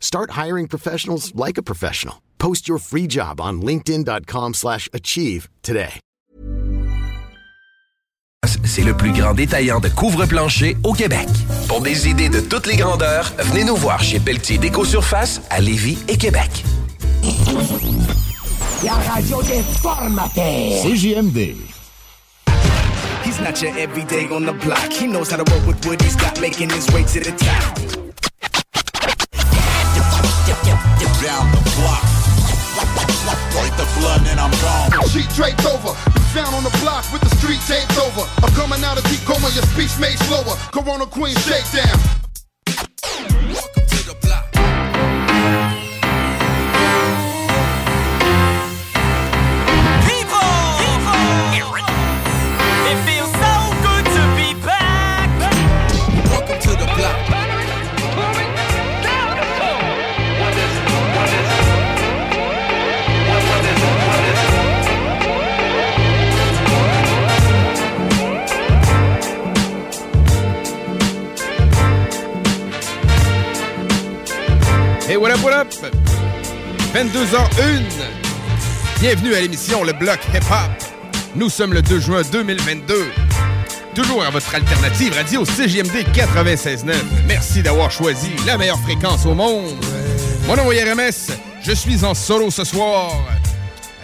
Start hiring professionals like a professional. Post your free job on linkedin.com/achieve slash achieve today. C'est le plus grand détaillant de couvre-plancher au Québec. Pour des idées de toutes les grandeurs, venez nous voir chez Pelletier Déco Surface à Lévis et Québec. La radio des formateurs. CJMD. He's not your everyday on the block. He knows how to work with what he's got, making his way to the top. The blood and I'm gone. Sheet draped over. Found on the block with the street taped over. I'm coming out of deep coma, your speech made slower. Corona Queen shakedown. It Hey, what up, what up? 22h01. Bienvenue à l'émission Le Bloc Hip Hop. Nous sommes le 2 juin 2022. Toujours à votre alternative radio CJMD 96.9. Merci d'avoir choisi la meilleure fréquence au monde. Mon nom est RMS. Je suis en solo ce soir.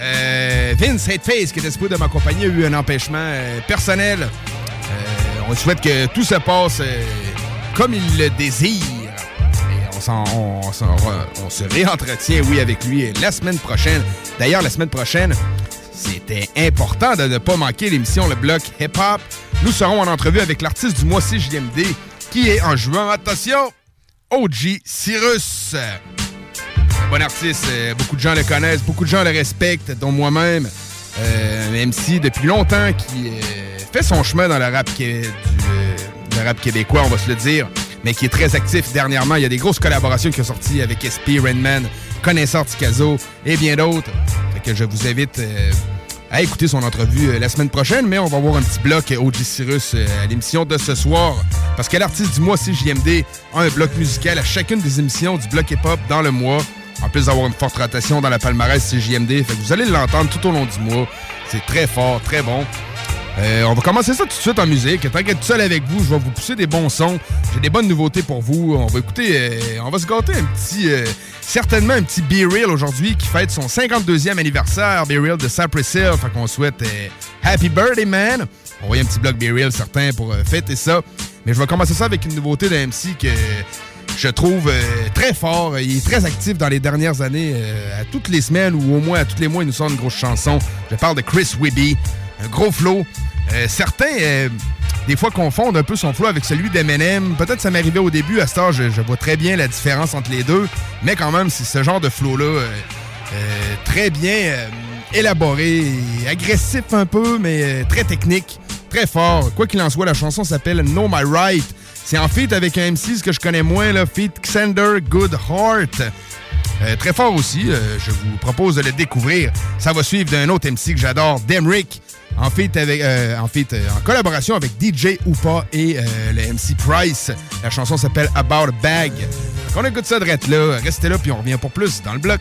Euh, Vince Hateface, qui était supposé de m'accompagner, a eu un empêchement euh, personnel. Euh, on souhaite que tout se passe comme il le désire. On, se réentretient, oui, avec lui la semaine prochaine. D'ailleurs, la semaine prochaine, c'était important de ne pas manquer l'émission Le Bloc Hip Hop. Nous serons en entrevue avec l'artiste du mois CJMD, qui est en juin. Attention, OG Cyrus. Bon artiste, euh, beaucoup de gens le connaissent, beaucoup de gens le respectent, dont moi-même. Euh, MC depuis longtemps qui euh, fait son chemin dans euh, le rap québécois, on va se le dire, mais qui est très actif dernièrement. Il y a des grosses collaborations qui ont sorti avec SP, Rainman, Connaisseur Ticazo et bien d'autres. Que je vous invite euh, à écouter son entrevue euh, la semaine prochaine, mais on va avoir un petit bloc euh, OG Cyrus à l'émission de ce soir. Parce que l'artiste du mois, CJMD, a un bloc musical à chacune des émissions du bloc hip-hop dans le mois. En plus d'avoir une forte rotation dans la palmarès CJMD. Fait que vous allez l'entendre tout au long du mois. C'est très fort, très bon. Euh, on va commencer ça tout de suite en musique. Tant qu'être tout seul avec vous, je vais vous pousser des bons sons. J'ai des bonnes nouveautés pour vous. On va écouter, euh, on va se gâter un petit, euh, certainement un petit Be Real aujourd'hui qui fête son 52e anniversaire. Be Real de Cypress Hill. Fait qu'on souhaite euh, Happy Birthday, man. On va y un petit bloc Be Real certain pour euh, fêter ça. Mais je vais commencer ça avec une nouveauté d'un MC que je trouve très fort. Il est très actif dans les dernières années. à toutes les semaines ou au moins à tous les mois, il nous sort une grosse chanson. Je parle de Chris Whibby. Un gros flow. Euh, certains, euh, des fois, confondent un peu son flow avec celui d'Eminem. Peut-être ça m'arrivait au début. À ce temps, je, vois très bien la différence entre les deux. Mais quand même, c'est ce genre de flow-là euh, euh, très bien euh, élaboré, agressif un peu, mais euh, très technique, très fort. Quoi qu'il en soit, la chanson s'appelle Know My Right. C'est en feat avec un MC, ce que je connais moins, feat Xander Goodheart. Euh, très fort aussi, euh, je vous propose de le découvrir. Ça va suivre d'un autre MC que j'adore, Demrick, en avec, euh, euh, en collaboration avec DJ Oupa et euh, le MC Price. La chanson s'appelle About a Bag. On écoute ça de là. Restez là, puis on revient pour plus dans le bloc.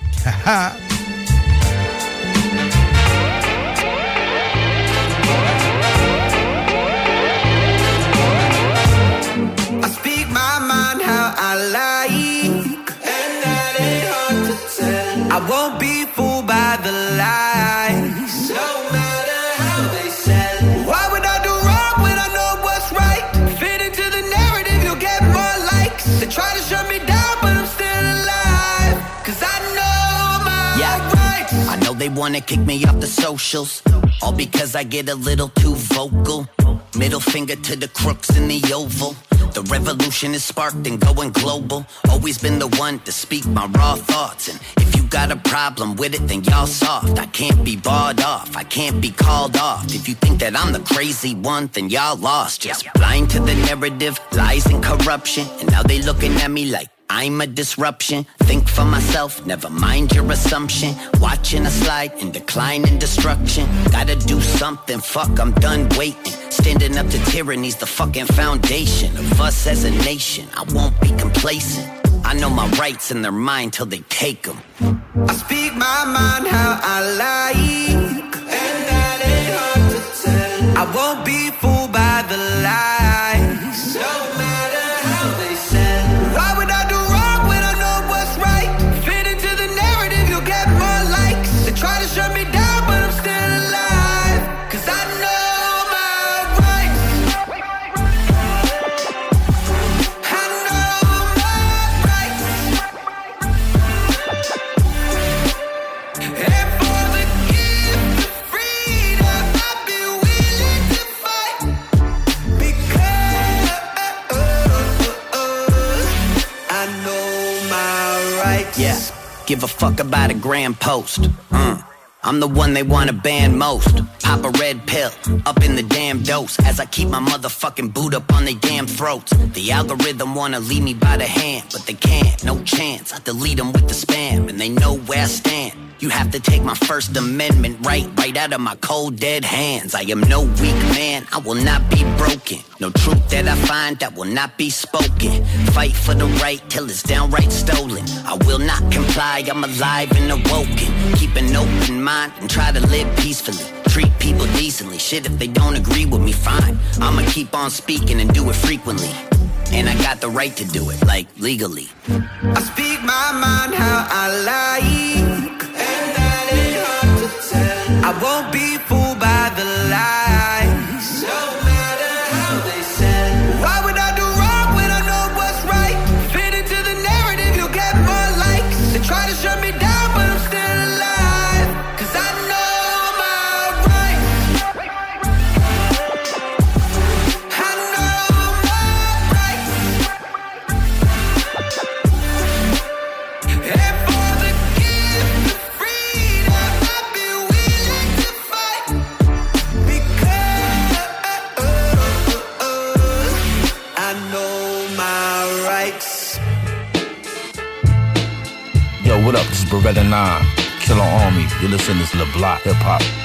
They wanna kick me off the socials. All because I get a little too vocal. Middle finger to the crooks in the oval. The revolution is sparked and going global. Always been the one to speak my raw thoughts. And if you got a problem with it, then y'all soft. I can't be bought off. I can't be called off. If you think that I'm the crazy one, then y'all lost. Just blind to the narrative, lies and corruption. And now they looking at me like I'm a disruption. Think for myself, never mind your assumption. Watching a slide and decline and destruction. Gotta do something, fuck, I'm done waiting. Standing up to tyranny's the fucking foundation of us as a nation. I won't be complacent. I know my rights in their mind till they take them. I speak my mind how I like. Give a fuck about a grand post. Mm. I'm the one they wanna ban most. Pop a red pill, up in the damn dose. As I keep my motherfucking boot up on they damn throats. The algorithm wanna lead me by the hand, but they can't, no chance. I delete them with the spam, and they know where I stand. You have to take my First Amendment right, right out of my cold dead hands. I am no weak man, I will not be broken. No truth that I find that will not be spoken. Fight for the right till it's downright stolen. I will not comply, I'm alive and awoken. Keep an open mind and try to live peacefully. Treat people decently, shit if they don't agree with me, fine. I'ma keep on speaking and do it frequently. And I got the right to do it, like legally. I speak my mind how I like. Army. You're listening to the Block Hip Hop.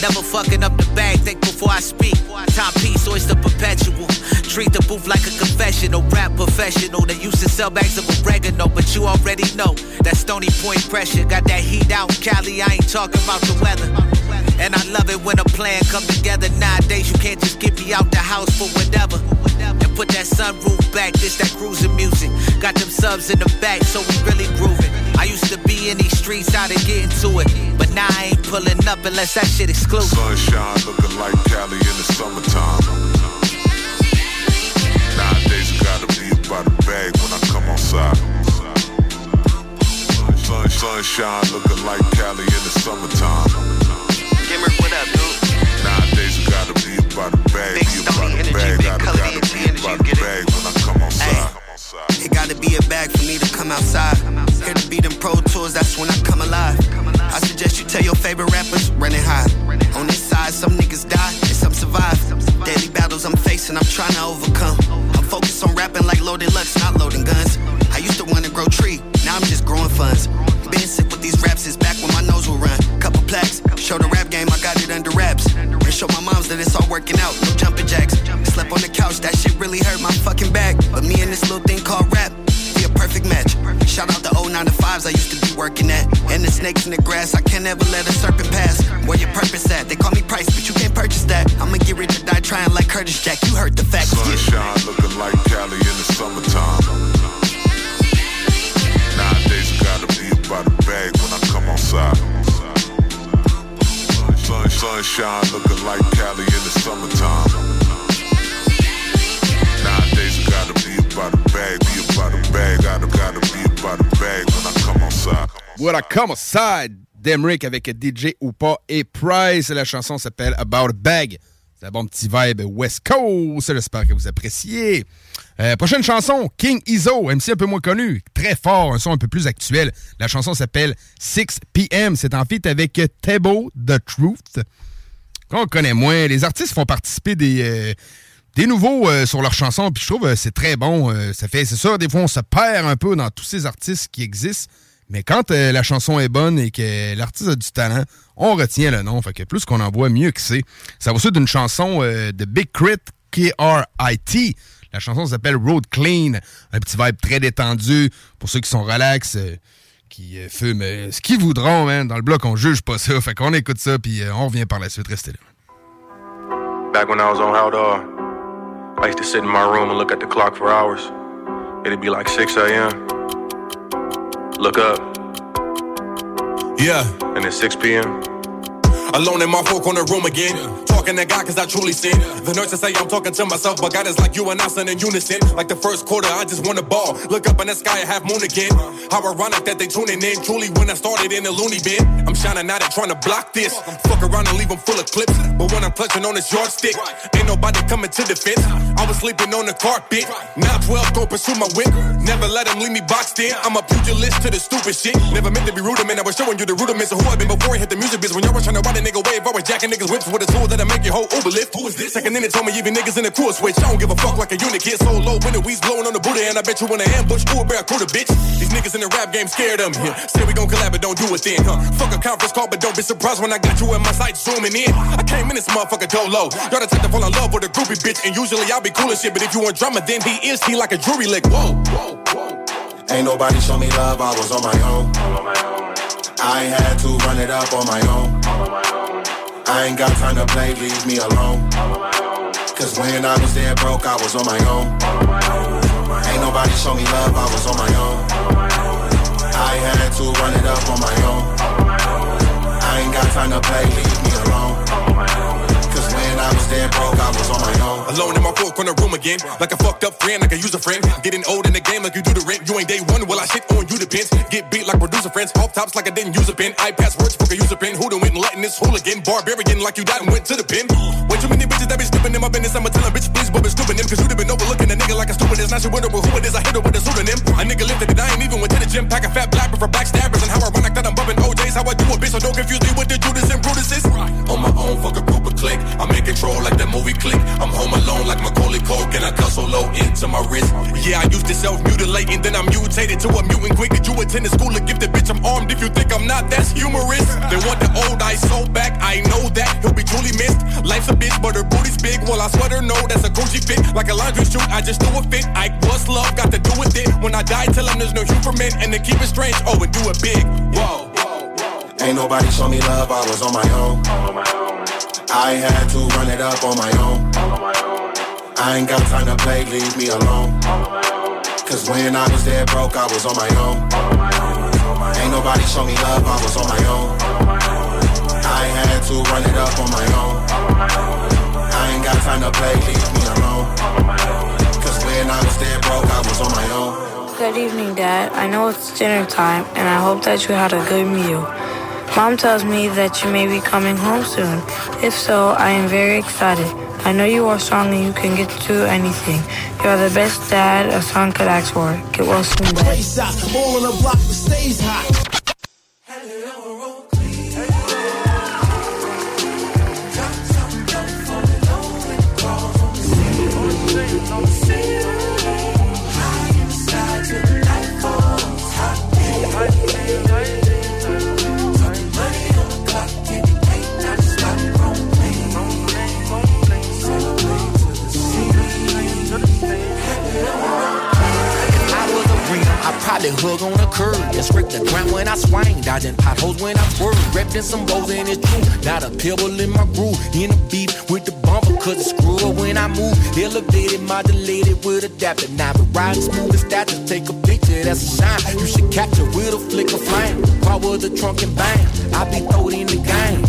Never fucking up the bag, think before I speak. Top piece, oyster perpetual. Treat the booth like a confessional. Rap professional that used to sell bags of oregano, but you already know that Stony Point pressure got that heat out in Cali. I ain't talking about the weather. And I love it when a plan come together. Nowadays, you can't just get me out the house for whatever. And put that sunroof back, this that cruising music. Got them subs in the back, so we really grooving. I used to in these streets, how to get into it. But now I ain't pulling up unless that shit exclusive. Sunshine looking like Cali in the summertime. Nowadays, I gotta be about a bag when I come outside. Sun, sunshine looking like Cali in the summertime. Gimmer, what up, dude? Nowadays, I gotta be about a bag, be about a bag. Gotta, gotta be about a bag when I come outside. It gotta be a bag for me to come outside. Here to be them pro tours, that's when I come alive. I suggest you tell your favorite rappers, running high. On this side, some niggas die and some survive. Daily battles I'm facing, I'm trying to overcome. I'm focused on rapping like loaded lux, not loading guns. I used to wanna grow tree, now I'm just growing funds. Snakes in the grass, I can never let a serpent pass. Where your purpose at? They call me price, but you can't purchase that. I'ma get rich or die trying like Curtis Jack. You heard the facts. Sunshine looking like Cali in the summertime. Nowadays, gotta be about a bag when I come outside. Sun, sunshine looking I come outside, Demrick avec DJ Oupa et Price. La chanson s'appelle About a Bag. C'est un bon petit vibe West Coast. J'espère que vous appréciez. Euh, prochaine chanson, King Izo, MC un peu moins connu, très fort, un son un peu plus actuel. La chanson s'appelle 6 PM. C'est en feat avec Tebo The Truth. Qu'on connaît moins. Les artistes font participer des, euh, nouveaux euh, sur leurs chansons, puis je trouve c'est très bon. ça fait, c'est ça, des fois on se perd un peu dans tous ces artistes qui existent. Mais quand la chanson est bonne et que l'artiste a du talent, on retient le nom. Fait que plus qu'on en voit, mieux que c'est. Ça va d'une chanson de Big Crit, K-R-I-T. La chanson s'appelle Road Clean. Un petit vibe très détendu pour ceux qui sont relax, euh, qui euh, fument euh, ce qu'ils voudront, man. Dans le bloc, on juge pas ça. Fait qu'on écoute ça, puis on revient par la suite. Restez là. Back when I was on Haldor, I used to sit in my room and look at the clock for hours. It'd be like 6 a.m. Look up. Yeah. And it's 6 p.m. Alone in my four corner room again. Talking to God cause I truly sin. The nurses say I'm talking to myself, but God is like you and I in unison. Like the first quarter, I just want a ball. Look up in the sky, half moon again. How ironic that they tuning in. Truly, when I started in the loony bin, I'm shining out and trying to block this. Fuck around and leave them full of clips. But when I'm clutching on this yardstick, ain't nobody coming to defense. I was sleeping on the carpet. Now 12 go pursue my whip. Never let them leave me boxed in. I'm a pugilist to the stupid shit. Never meant to be rude, man. I was showing you the rudiments of who I've been before I hit the music biz. When y'all was trying to ride a nigga wave, I was jacking niggas whips with a tool that'll make your whole Uber lift. Who is this? Second in it told me even niggas in the crew switch. I don't give a fuck like a unit kid. So low when the weeds blowing on the Buddha, and I bet you in the ambush, ooh, bear a bitch. These niggas in the rap game scared of me. Say we gon' collab, but don't do it then, huh? Fuck a conference call, but don't be surprised when I got you in my sight zooming in. I came in this motherfucker dolo. Y'all the type to fall in love with a groupie bitch, and usually I'll be cool as shit, but if you want drama, then he is he like a jury lick. Whoa, whoa, whoa. Ain't nobody show me love, I was on my own. I ain't had to run it up on my own. I ain't got time to play, leave me alone. Cause when I was there broke, I was on my own. Ain't nobody show me love, I was on my own. I had to run it up on my own. I ain't got time to play, leave me. I was there broke, I was on my own. Alone in my four corner room again. Like a fucked up friend, like a user friend. Getting old in the game like you do the rent. You ain't day one, well I shit on you depends. Get beat like producer friends. Off tops like I didn't use a pen. I pass words, book a user pen. Who done went and letting this hooligan? Barbarian like you died and went to the pen. Way too many bitches that be snooping in my business. I'ma tell a bitch, please, but snooping them. Cause you've been overlooking a nigga like a stupid is. Now she wonder who it is. I hit her with a pseudonym. A nigga lifted it, I ain't even went to the gym. Pack a fat black for backstabbers. And how ironic that I'm bumping OJ's. How I do a bitch, so don't confuse me with the Judas and Brutus is. On my own, fuck a group click. I'm in control like that movie click. I'm home alone like Macaulay Culkin. I cut so low into my wrist. Yeah, I used to self mutilate, and then I mutated to a mutant quick. Did you attend the school of gifted bitch? I'm armed. If you think I'm not, that's humorous. They want the old ice so back. I know that he'll be truly missed. Life's a bitch, but her booty's big. Well, I sweater no, that's a Gucci fit. Like a laundry shoot, I just do a fit. I was love, got to do with it. When I die, tell them there's no humor men, and to keep it strange, oh, and do it big. Whoa. Ain't nobody show me love, I was on my own. I had to run it up on my own. I ain't got time to play, leave me alone. Cause when I was there broke, I was on my own. Ain't nobody show me love, I was on my own. I had to run it up on my own. I ain't got time to play, leave me alone. Cause when I was there broke, I was on my own. Good evening, Dad. I know it's dinner time, and I hope that you had a good meal. Mom tells me that you may be coming home soon. If so, I am very excited. I know you are strong and you can get through anything. You are the best dad a son could ask for. Get well soon, Dad. The curb and scrape the ground when I swing. Dodging potholes when I swerve. Repping some goals and it's true. Not a pebble in my groove. In the beef with the bumper, cause it's screw up when I move. Elevated, modulated with adapter. Now, but riding smooth as. Just take a picture, that's a shine. You should capture with a flick of flame. Power the trunk and bang. I be throwed in the game.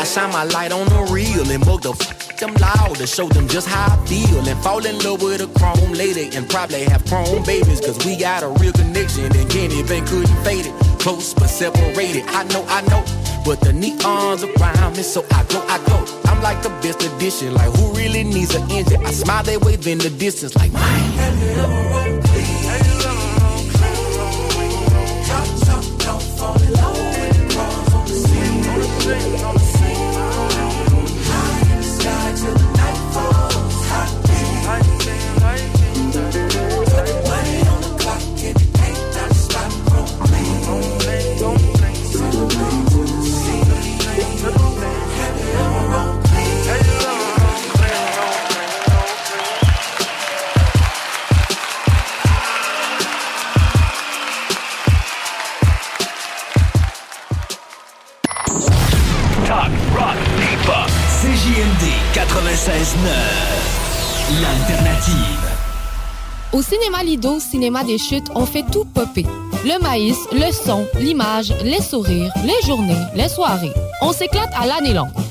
I shine my light on the real and f them loud to show them just how I feel. And fall in love with a chrome lady and probably have chrome babies cause we got a real connection. And can't even couldn't fade it close but separated. I know I know but the neons around me so I go I go. I'm like the best addition like who really needs an engine? I smile they wave in the distance like mine. Talk, L'alternative. Au cinéma Lido, cinéma des chutes, on fait tout popper. Le maïs, le son, l'image, les sourires, les journées, les soirées. On s'éclate à l'année longue.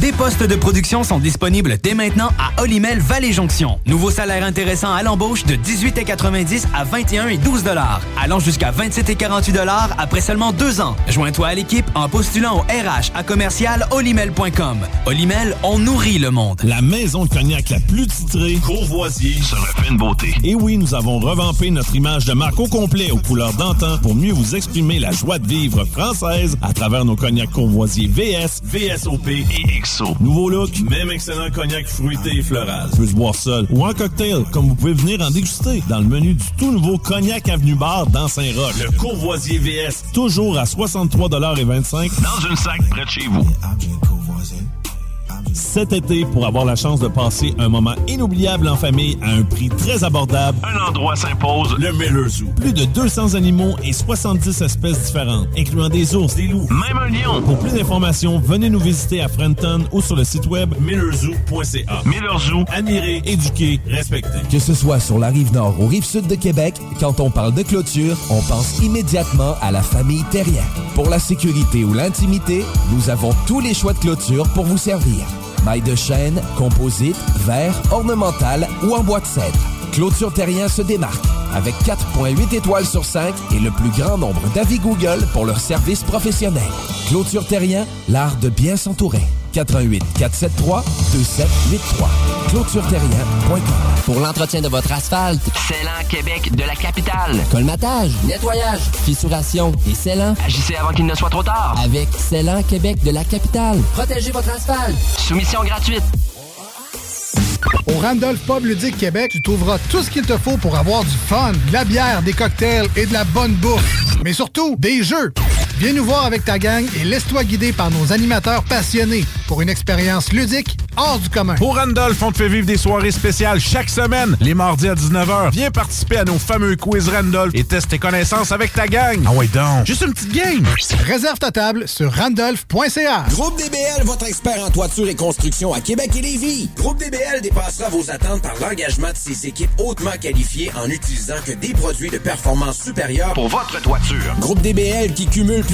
Des postes de production sont disponibles dès maintenant à Olimel Valley Jonction. Nouveau salaire intéressant à l'embauche de 18,90 à 21 et 12 dollars, allant jusqu'à 27 et 48 dollars après seulement deux ans. Joins-toi à l'équipe en postulant au RH à commercial olimel.com. Olimel, on nourrit le monde. La maison de cognac la plus titrée, Courvoisier, se refait une beauté. Et oui, nous avons revampé notre image de marque au complet aux couleurs d'antan pour mieux vous exprimer la joie de vivre française à travers nos cognacs Courvoisier VS, VSOP et X. espresso. Nouveau look, même excellent cognac fruité et floral. Peut se boire seul ou en cocktail, comme vous pouvez venir en déguster dans le menu du tout nouveau Cognac Avenue Bar dans Saint-Roch. Le Courvoisier VS, toujours à 63,25 dans une sac près de chez vous cet été pour avoir la chance de passer un moment inoubliable en famille à un prix très abordable. Un endroit s'impose, le Miller Zoo. Plus de 200 animaux et 70 espèces différentes, incluant des ours, des loups, même un lion. Pour plus d'informations, venez nous visiter à Frenton ou sur le site web millerzoo.ca. Miller Zoo, admirer, éduquer, respecter. Que ce soit sur la rive nord ou rive sud de Québec, quand on parle de clôture, on pense immédiatement à la famille Terrien. Pour la sécurité ou l'intimité, nous avons tous les choix de clôture pour vous servir. Maille de chêne, composite, verre, ornemental ou en bois de cèdre. Clôture Terrien se démarque avec 4.8 étoiles sur 5 et le plus grand nombre d'avis Google pour leur service professionnel. Clôture Terrien, l'art de bien s'entourer. 88 473 2783. ClôtureTerrien.com Pour l'entretien de votre asphalte, Célan Québec de la capitale. colmatage, nettoyage, fissuration et scellant. Agissez avant qu'il ne soit trop tard. Avec Célan Québec de la capitale. Protégez votre asphalte. Soumission gratuite. Au Randolph Pub Ludique Québec, tu trouveras tout ce qu'il te faut pour avoir du fun, de la bière, des cocktails et de la bonne bouffe. Mais surtout, des jeux. Viens nous voir avec ta gang et laisse-toi guider par nos animateurs passionnés pour une expérience ludique hors du commun. Au Randolph, on te fait vivre des soirées spéciales chaque semaine, les mardis à 19h. Viens participer à nos fameux quiz Randolph et teste tes connaissances avec ta gang. Ah ouais donc, juste une petite game. Réserve ta table sur randolph.ca. Groupe DBL, votre expert en toiture et construction à Québec et Lévis. Groupe DBL dépassera vos attentes par l'engagement de ses équipes hautement qualifiées en utilisant que des produits de performance supérieure Pour votre toiture. Groupe DBL qui cumule plus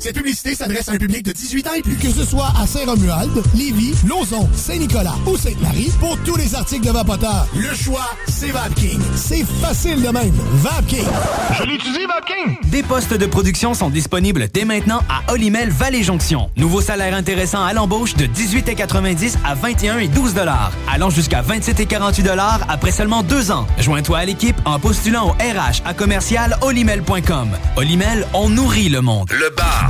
Cette publicité s'adresse à un public de 18 ans et plus. Que ce soit à Saint-Romuald, Lévis, Lauson, Saint-Nicolas ou Sainte-Marie, pour tous les articles de Vapoteur, le choix, c'est VapKing. C'est facile de même. VapKing. Je l'utilise, Vapking! Des postes de production sont disponibles dès maintenant à Olimel Valley Jonction. Nouveau salaire intéressant à l'embauche de 18,90 à 21 et 12 dollars, allant jusqu'à 27 et 48 dollars après seulement deux ans. Joins-toi à l'équipe en postulant au RH à commercial olimel.com. Olimel, on nourrit le monde. Le bar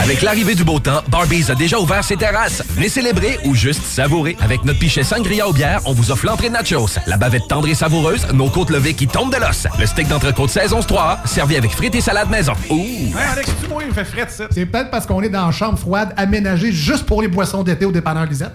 Avec l'arrivée du beau temps, Barbies a déjà ouvert ses terrasses. Venez célébrer ou juste savourer. Avec notre pichet sangria aux bières, on vous offre l'entrée de nachos, la bavette tendre et savoureuse, nos côtes levées qui tombent de l'os, le steak d'entrecôte saison 3 servi avec frites et salade maison. Ouh! Hey, Alex, tu moi, il me fait fret, ça. C'est peut-être parce qu'on est dans une chambre froide aménagée juste pour les boissons d'été au dépanneur Lisette.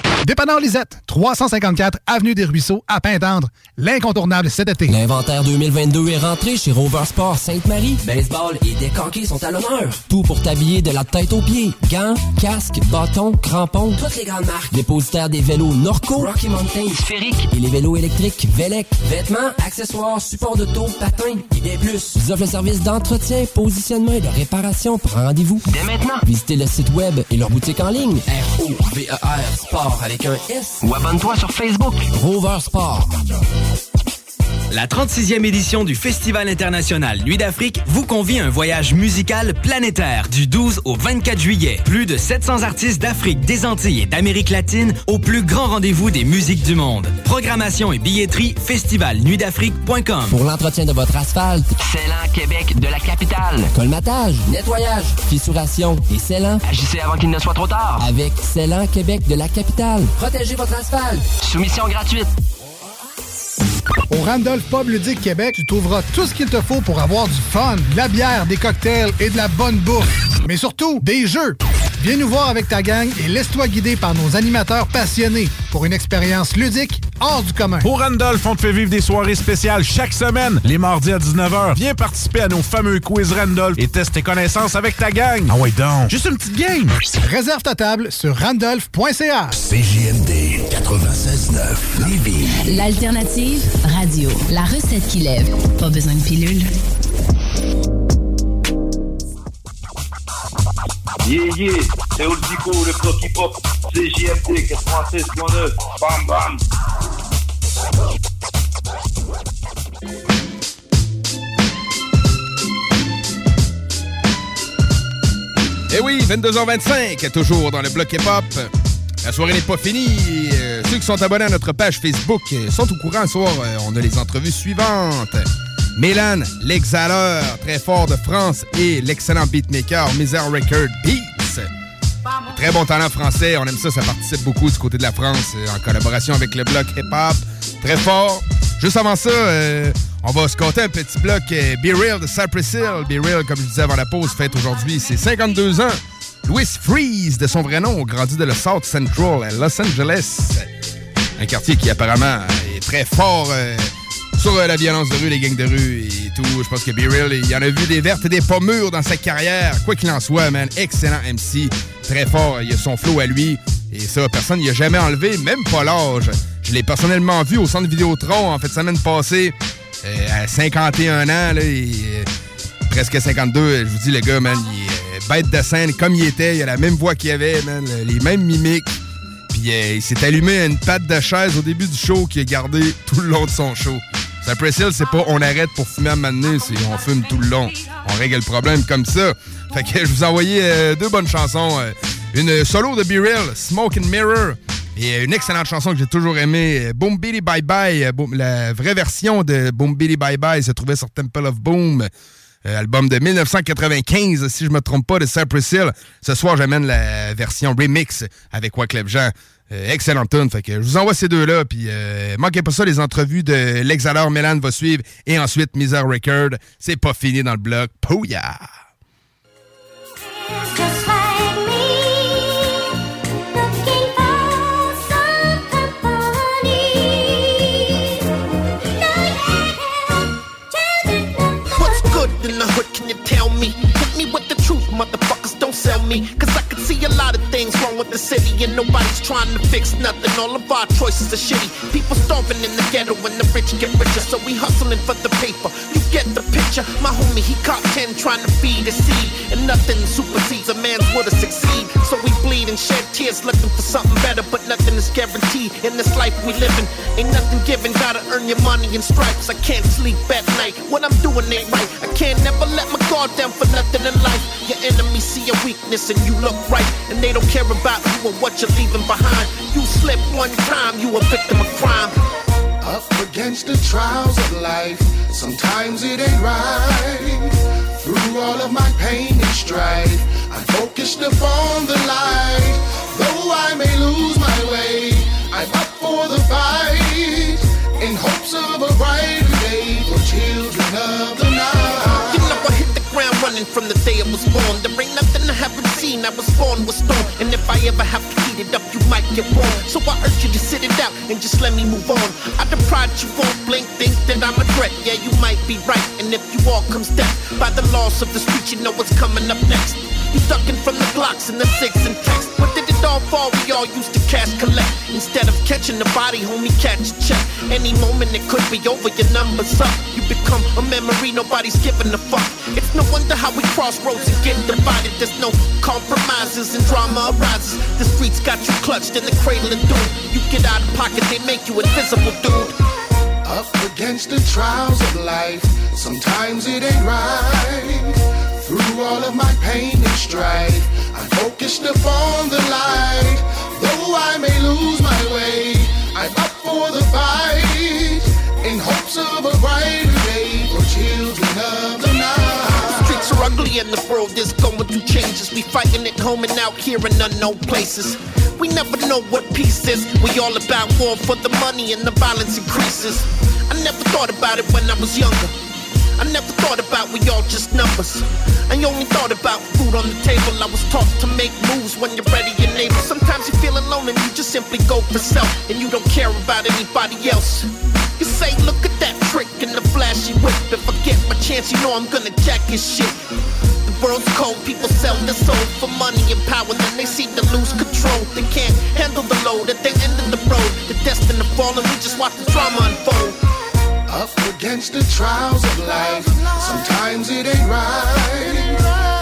Dépanneur Lisette, 354 Avenue des Ruisseaux, à Pintendre. L'incontournable cet été. L'inventaire 2022 est rentré chez Rover Sport Sainte-Marie. Baseball et décanqués sont à l'honneur. Tout pour t'habiller de la tête aux pieds. Gants, casques, bâtons, crampons, toutes les grandes marques. Dépositaire des vélos Norco, Rocky Mountain, Sphérique et les vélos électriques Velec. Vêtements, accessoires, supports de taux, patins et des plus. Ils offrent le service d'entretien, positionnement et de réparation. Prends rendez-vous. Dès maintenant. Visitez le site web et leur boutique en ligne. R-O-V-E-R Sport Ou abonne-toi sur Facebook. Rover Sport. La 36e édition du Festival international Nuit d'Afrique vous convie à un voyage musical planétaire du 12 au 24 juillet. Plus de 700 artistes d'Afrique, des Antilles et d'Amérique latine au plus grand rendez-vous des musiques du monde. Programmation et billetterie festivalnuitdafrique.com. Pour l'entretien de votre asphalte, Célan Québec de la capitale. colmatage, nettoyage, fissuration et scellant. Agissez avant qu'il ne soit trop tard. Avec Célan Québec de la capitale. Protégez votre asphalte. Soumission gratuite. Au Randolph Pub Ludique Québec, tu trouveras tout ce qu'il te faut pour avoir du fun, de la bière, des cocktails et de la bonne bouffe. Mais surtout, des jeux. Viens nous voir avec ta gang et laisse-toi guider par nos animateurs passionnés pour une expérience ludique hors du commun. Au Randolph, on te fait vivre des soirées spéciales chaque semaine, les mardis à 19h. Viens participer à nos fameux quiz Randolph et teste tes connaissances avec ta gang. Ah ouais donc, juste une petite game. Réserve ta table sur randolph.ca. CJMD 96.9 Lévis. L'alternative radio. La recette qui lève. Pas besoin de pilule. Yeah, yeah, c'est Oldico, le bloc hip-hop, JMT 96.9, bam bam. Eh oui, 22h25, toujours dans le bloc hip-hop. La soirée n'est pas finie. Euh, ceux qui sont abonnés à notre page Facebook euh, sont au courant ce soir. Euh, on a les entrevues suivantes. Mélan, l'exhaleur très fort de France et l'excellent beatmaker Misère Record Beats. Très bon talent français, on aime ça, ça participe beaucoup du côté de la France euh, en collaboration avec le bloc hip-hop. Très fort. Juste avant ça, euh, on va se compter un petit bloc euh, Be Real de Cypress Hill. Be Real, comme je disais avant la pause, fête aujourd'hui ses 52 ans. Louis Freeze, de son vrai nom, grandi de le South Central à Los Angeles. Un quartier qui apparemment est très fort sur euh, la violence de rue, les gangs de rue et tout. Je pense que Be Real, il en a vu des vertes et des pas mûres dans sa carrière. Quoi qu'il en soit, man, excellent MC. Très fort, il a son flow à lui. Et ça, personne n'y a jamais enlevé, même pas l'âge. Je l'ai personnellement vu au centre Vidéotron en fait semaine passée, euh, à 51 ans, là, euh, presque 52. Je vous dis, le gars, man, il est bête de scène comme il était. Il a la même voix qu'il avait, man, les mêmes mimiques. Puis il s'est allumé à une patte de chaise au début du show qui a gardé tout le long de son show. Cypress Hill, c'est pas on arrête pour fumer à donné, c'est on fume tout le long. On règle le problème comme ça. Fait que je vous ai envoyé euh, deux bonnes chansons. euh, une solo de Be Real, Smoke and Mirror. Et une excellente chanson que j'ai toujours aimée, Boom Billy Bye Bye. euh, la vraie version de Boom Billy Bye Bye se trouvait sur Temple of Boom. album de 1995, si je me trompe pas, de Cypress Hill. Ce soir, j'amène la version remix avec Wyclef Jean. Euh, excellente tune. Fait je vous envoie ces deux-là. Puis euh, manquez pas ça, les entrevues de l'exhaleur Mélan va suivre. Et ensuite, Misère Record. C'est pas fini dans le bloc. Pouya! Tell me. A lot of things wrong with the city and nobody's trying to fix nothing. All of our choices are shitty. People starving in the ghetto and the rich get richer, so we hustling for the paper. You get the picture. My homie, he caught 10 trying to feed a seed, and nothing supersedes a man's will to succeed. So we bleed and shed tears looking for something better, but nothing is guaranteed in this life we living. Ain't nothing given, gotta earn your money in stripes. I can't sleep at night when I'm doing it right. I can't never let my guard down for nothing in life. Your enemies see your weakness and you look right, and they don't care about you and what you're leaving behind. You slip one time, you a victim of crime. Up against the trials of life, sometimes it ain't right. Through all of my pain and strife, I focused upon the light. Though I may lose my way, I'm up for the fight. In hopes of a brighter day for children of the night. You know I hit the ground running from the day I was born. There ain't nothing I haven't I was born with storm, and if I ever have to heat it up, you might get warm. So I urge you to sit it out and just let me move on. I deprive you won't blink, think that I'm a threat. Yeah, you might be right, and if you all comes death by the loss of the street, you know what's coming up next. You ducking from the blocks and the six and text. What did all fall? We all used to cash collect. Instead of catching the body, homie, catch a check. Any moment it could be over, your number's up. You become a memory, nobody's giving a fuck. It's no wonder how we cross roads and get divided. There's no compromises and drama arises. The streets got you clutched in the cradle of doom. You get out of pocket, they make you invisible, dude. Up against the trials of life, sometimes it ain't right. Through all of my pain and strife, I'm focused upon the light. Though I may lose my way, I'm up for the fight. In hopes of a brighter day for children of the night. Are ugly and the world is going through changes. We fighting at home and out here in unknown places. We never know what peace is. We all about war for the money and the violence increases. I never thought about it when I was younger. I never thought about we all just numbers. I only thought about food on the table. I was taught to make moves when you're ready and able. Sometimes you feel alone and you just simply go for self. And you don't care about anybody else. You say, look at that trick and the flashy whip. If I get my chance, you know I'm gonna jack his shit. The world's cold, people sell their soul for money and power. Then they seem to lose control. They can't handle the load at the end of the road. They're destined to fall and we just watch the drama unfold. Up against the trials of life, sometimes it ain't right.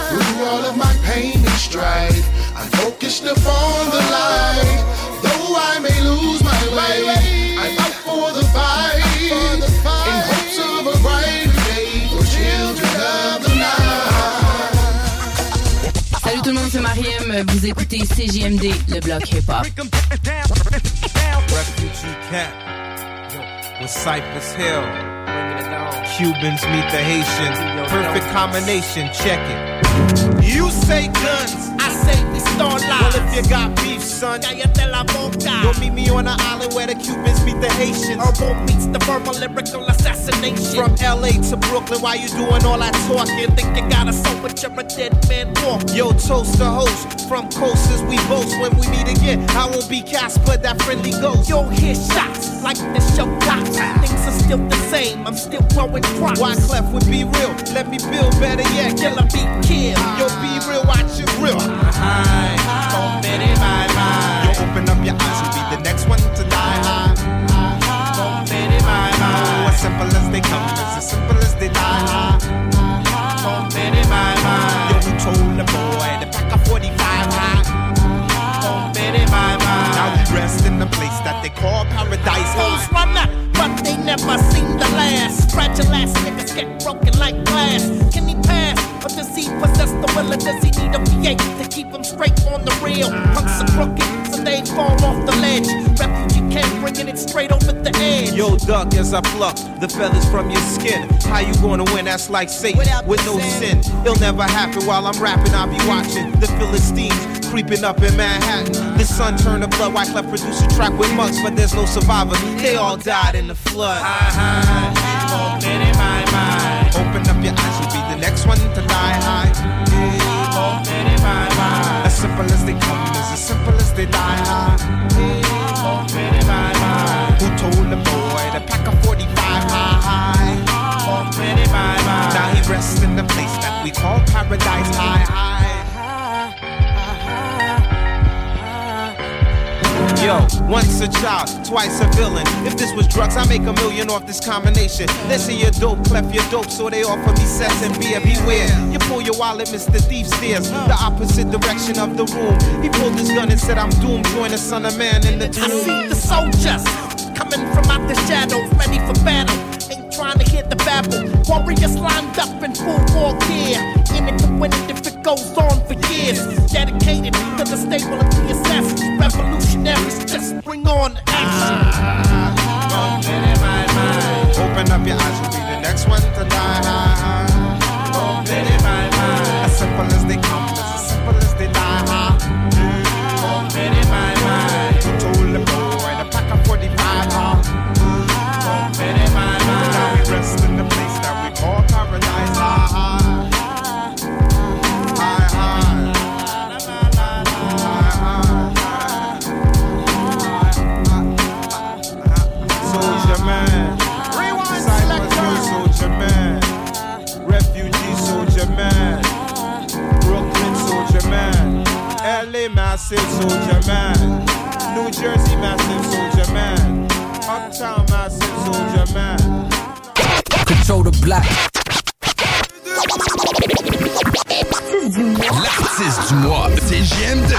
Through all of my pain and strife, I'm focused upon the light. Though I may lose my way, I'm up for the fight. In hopes of a brighter day for children of the night. Salut tout le monde, c'est Mariem. Vous écoutez CJMD, le bloc hip-hop. Refugee camp Cypress Hill. Cubans meet the Haitians. Perfect combination. Check it. You say guns, I say start live. Well, if you got beef, son, cállate la boca. You'll meet me on the island where the Cubans meet the Haitians. Herbal meets the verbal lyrical assassination. From LA to Brooklyn, why you doing all that talking? Think you got a soul, but you're a dead man walking. Yo, toast the host. From coasters, we boast when we meet again. I won't be Casper, that friendly ghost. Yo, hear shots like the show cops. Things are still the same, I'm still growing crops. Why Clef would be real? Let me build better yet. Killer be killed. Yo, be real, watch your grill. High, don't bet it, bye bye. Yo, open up your eyes be the next one to die bye bye. Oh, as simple as they come, it's as simple as they die bye. Yo, who told boy to pack a 45 high? Don't bet it, bye bye. Now we rest in the place that they call paradise but they never to last. Fragile ass niggas get broken like glass. Can he pass? Or does he possess the will? Or does he need a V8 to keep him straight on the rail? Punks are crooked, so they fall off the ledge. Refugee camp bringing it straight over the edge. Yo, duck as I pluck the feathers from your skin. How you gonna win? That's like Satan Without with no sin. sin. It'll never happen while I'm rapping. I'll be watching the Philistines creeping up in Manhattan. The sun turned to blood. Wyclef produced a track with monks, but there's no survivor. They all died in the flood. Don't bet it, bye bye. Open up your eyes, you'll be the next one bye bye. Who told the boy to pack a 45 high? Now he rests in the place that we call paradise high high. Yo, once a child, twice a villain. If this was drugs, I make a million off this combination. Listen, you're dope, clef your dope, so they offer me sets and beer. Beware, you pull your wallet, Mr. Thief stares the opposite direction of the room. He pulled his gun and said, I'm doomed. Join the son of man in the tomb. I see the soldiers coming from out the shadows, ready for battle. Ain't trying to hit the babble. Warriors lined up in full war gear. In it to win it goes on for years. Dedicated to the stable of the. Revolutionaries, just bring on action. It, bye bye. Open up your eyes, you'll be the next one to die. As simple as they come, as simple as they die. Massive soldier man, New Jersey massive soldier man, Uptown massive soldier man. Control the black. L'artiste du mois, CJMD.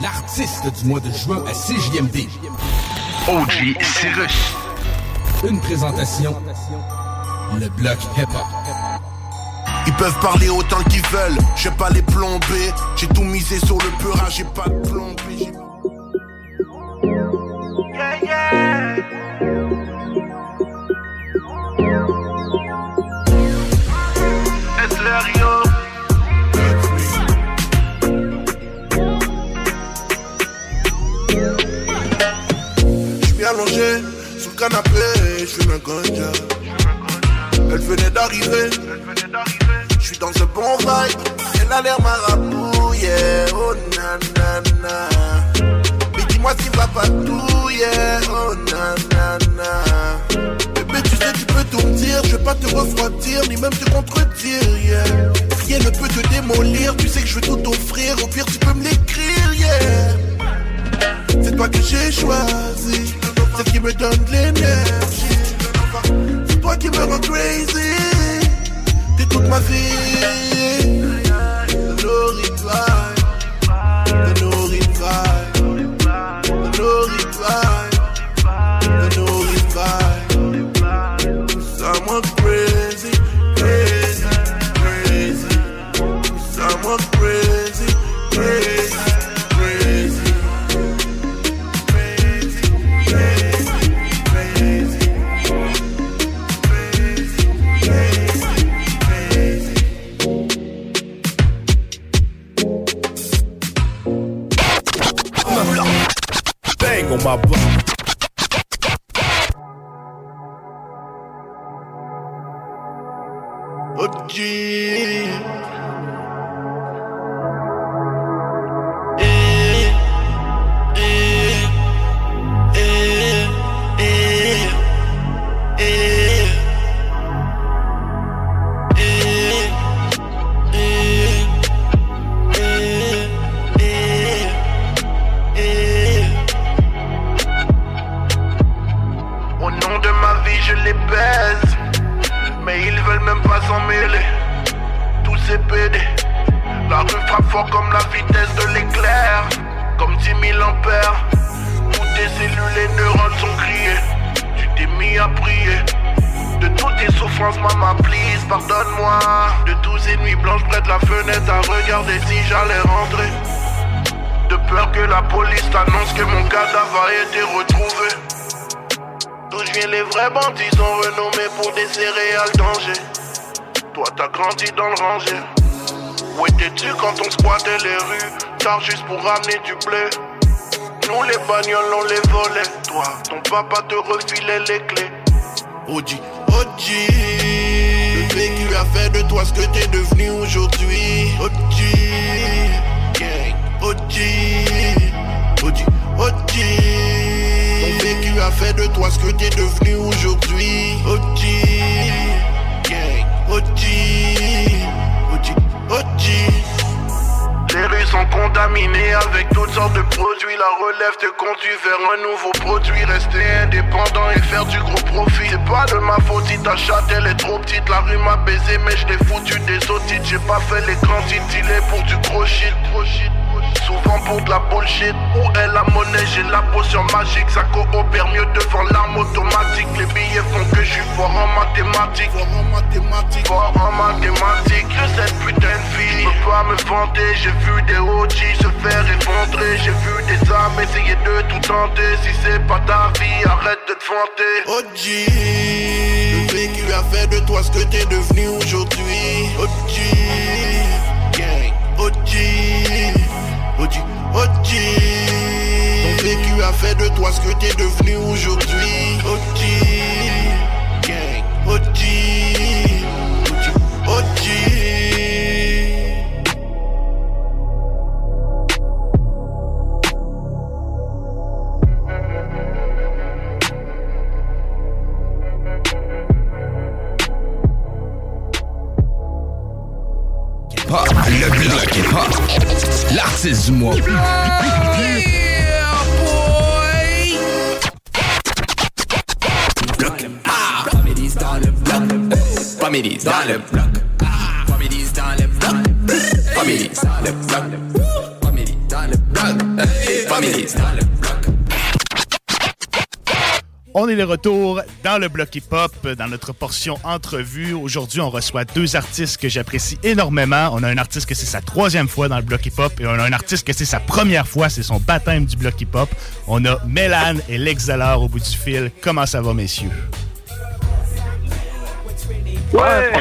L'artiste du mois de juin à CJMD. OG Cyrus. Une présentation. Le bloc hip-hop. Ils peuvent parler autant qu'ils veulent, je vais pas les plomber. J'ai tout misé sur le peur, j'ai pas de plomber. Yeah, yeah. J'suis allongé sur le canapé, j'fume un ganja. Elle venait d'arriver, j'suis dans un bon vibe. Elle a l'air marabout, yeah, oh nanana. Mais dis-moi s'il va pas tout, yeah, oh nanana. Bébé, tu sais, tu peux tout me dire, je vais pas te refroidir, ni même te contredire, yeah. Rien ne peut te démolir, tu sais que je veux tout offrir, au pire tu peux me l'écrire, yeah. C'est toi que j'ai choisi, c'est qui me donne l'énergie. C'est toi qui me rend crazy, toute ma vie. The no my block. OG. Au la police t'annonce que mon cadavre a été retrouvé. D'où je viens, les vrais bandits sont renommés pour des céréales danger. Toi, t'as grandi dans le rangé. Où étais-tu quand on squattait les rues? Tard juste pour ramener du blé. Nous, les bagnoles, on les volait. Toi, ton papa te refilait les clés. OG, OG. Le vécu a fait de toi ce que t'es devenu aujourd'hui. Gang, OG, OG, OG. Ton vécu a fait de toi ce que t'es devenu aujourd'hui. OG, gang, OG, OG, OG. Les rues sont contaminées avec toutes sortes de produits. La relève te conduit vers un nouveau produit. Rester indépendant et faire du gros profit. C'est pas de ma faute si ta chatte elle est trop petite. La rue m'a baisé, mais je l'ai foutu des autites. J'ai pas fait les grands titres, il est pour du gros shit. gros shit. Souvent pour de la bullshit. Où est la monnaie? J'ai la potion magique. Ça coopère mieux devant l'arme automatique. Les billets font que je suis fort en mathématiques. Fort en mathématiques. Fort en mathématiques. Je cette putain de fille. Je peux pas me vanter. J'ai vu des OG se faire effondrer. J'ai vu des âmes essayer de tout tenter. Si c'est pas ta vie, arrête de te vanter. OG, le vécu a fait de toi ce que t'es devenu aujourd'hui. OG, gang, OG, OG. Ton vécu a fait de toi ce que t'es devenu aujourd'hui. OG, gang, OG, OG, OG. Hip-hop, le bloc hip-hop. L'artiste du mois. Ah, Families dans le. Families. Ah. On est de retour dans le bloc hip-hop, dans notre portion entrevue. Aujourd'hui, on reçoit deux artistes que j'apprécie énormément. On a un artiste que c'est sa troisième fois dans le bloc hip-hop et on a un artiste que c'est sa première fois, c'est son baptême du bloc hip-hop. On a Mélane et L'Exhaleur au bout du fil. Comment ça va, messieurs? Ouais,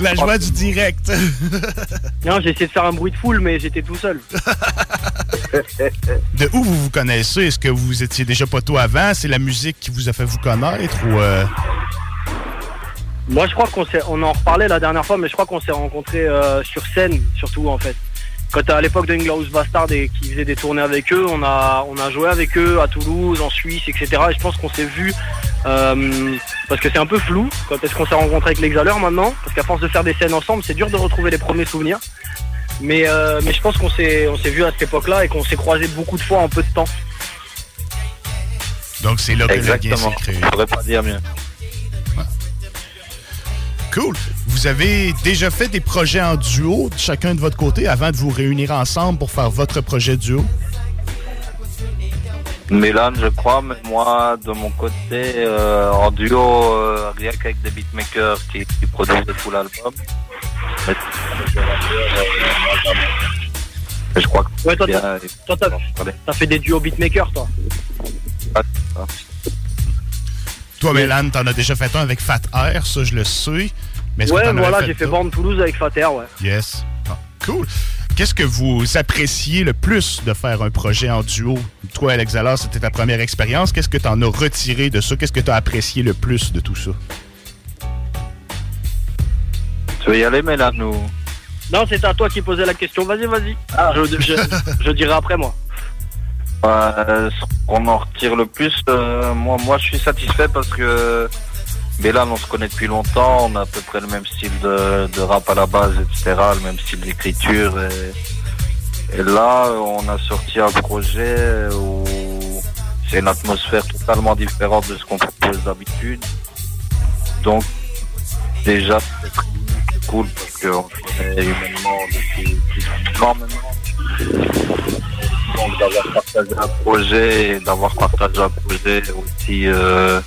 La joie du direct. non, j'ai essayé de faire un bruit de foule, mais j'étais tout seul. De où vous vous connaissez? Est-ce que vous étiez déjà poteau avant? C'est la musique qui vous a fait vous connaître ou... euh, Moi, je crois qu'on on en reparlait la dernière fois, mais je crois qu'on s'est rencontrés euh, sur scène, surtout en fait. Quand à l'époque de Inglourious Bastard et qui faisait des tournées avec eux, on a, on a joué avec eux à Toulouse, en Suisse, etc. Et je pense qu'on s'est vu euh, parce que c'est un peu flou. Quand est-ce qu'on s'est rencontré avec l'Exhaleur maintenant? Parce qu'à force de faire des scènes ensemble, c'est dur de retrouver les premiers souvenirs. Mais, euh, mais je pense qu'on s'est, on s'est vu à cette époque-là et qu'on s'est croisé beaucoup de fois en peu de temps. Donc c'est là que le lien Exactement. s'est créé. Je pourrais pas dire mieux. Cool. Vous avez déjà fait des projets en duo, chacun de votre côté, avant de vous réunir ensemble pour faire votre projet duo? Mélan, je crois, mais moi, de mon côté, euh, en duo, euh, rien qu'avec des beatmakers qui, qui produisent tout l'album. Je crois que Ouais, toi, t'as- toi, t'as, t'as fait des duos beatmakers, toi. Toi, Mélane, t'en as déjà fait un avec Fat Air, ça je le sais. Mais Ouais, voilà, j'ai fait? Born Toulouse avec Fater, ouais. Yes. Ah, cool. Qu'est-ce que vous appréciez le plus de faire un projet en duo? Toi, Alexalar, c'était ta première expérience. Qu'est-ce que t'en as retiré de ça? Qu'est-ce que t'as apprécié le plus de tout ça? Tu veux y aller, Mélan, ou? Non, c'est à toi qui posais la question. Vas-y, vas-y. Je, je, je dirai après, moi. Euh, ce qu'on en retire le plus, euh, moi, moi je suis satisfait parce que Bélan, on se connaît depuis longtemps, on a à peu près le même style de, de rap à la base, etc., le même style d'écriture. Et, et là, on a sorti un projet où c'est une atmosphère totalement différente de ce qu'on propose d'habitude. Donc, déjà, c'est cool parce qu'on se connaît humainement depuis plus de temps maintenant. Donc d'avoir partagé un projet et d'avoir partagé un projet aussi euh,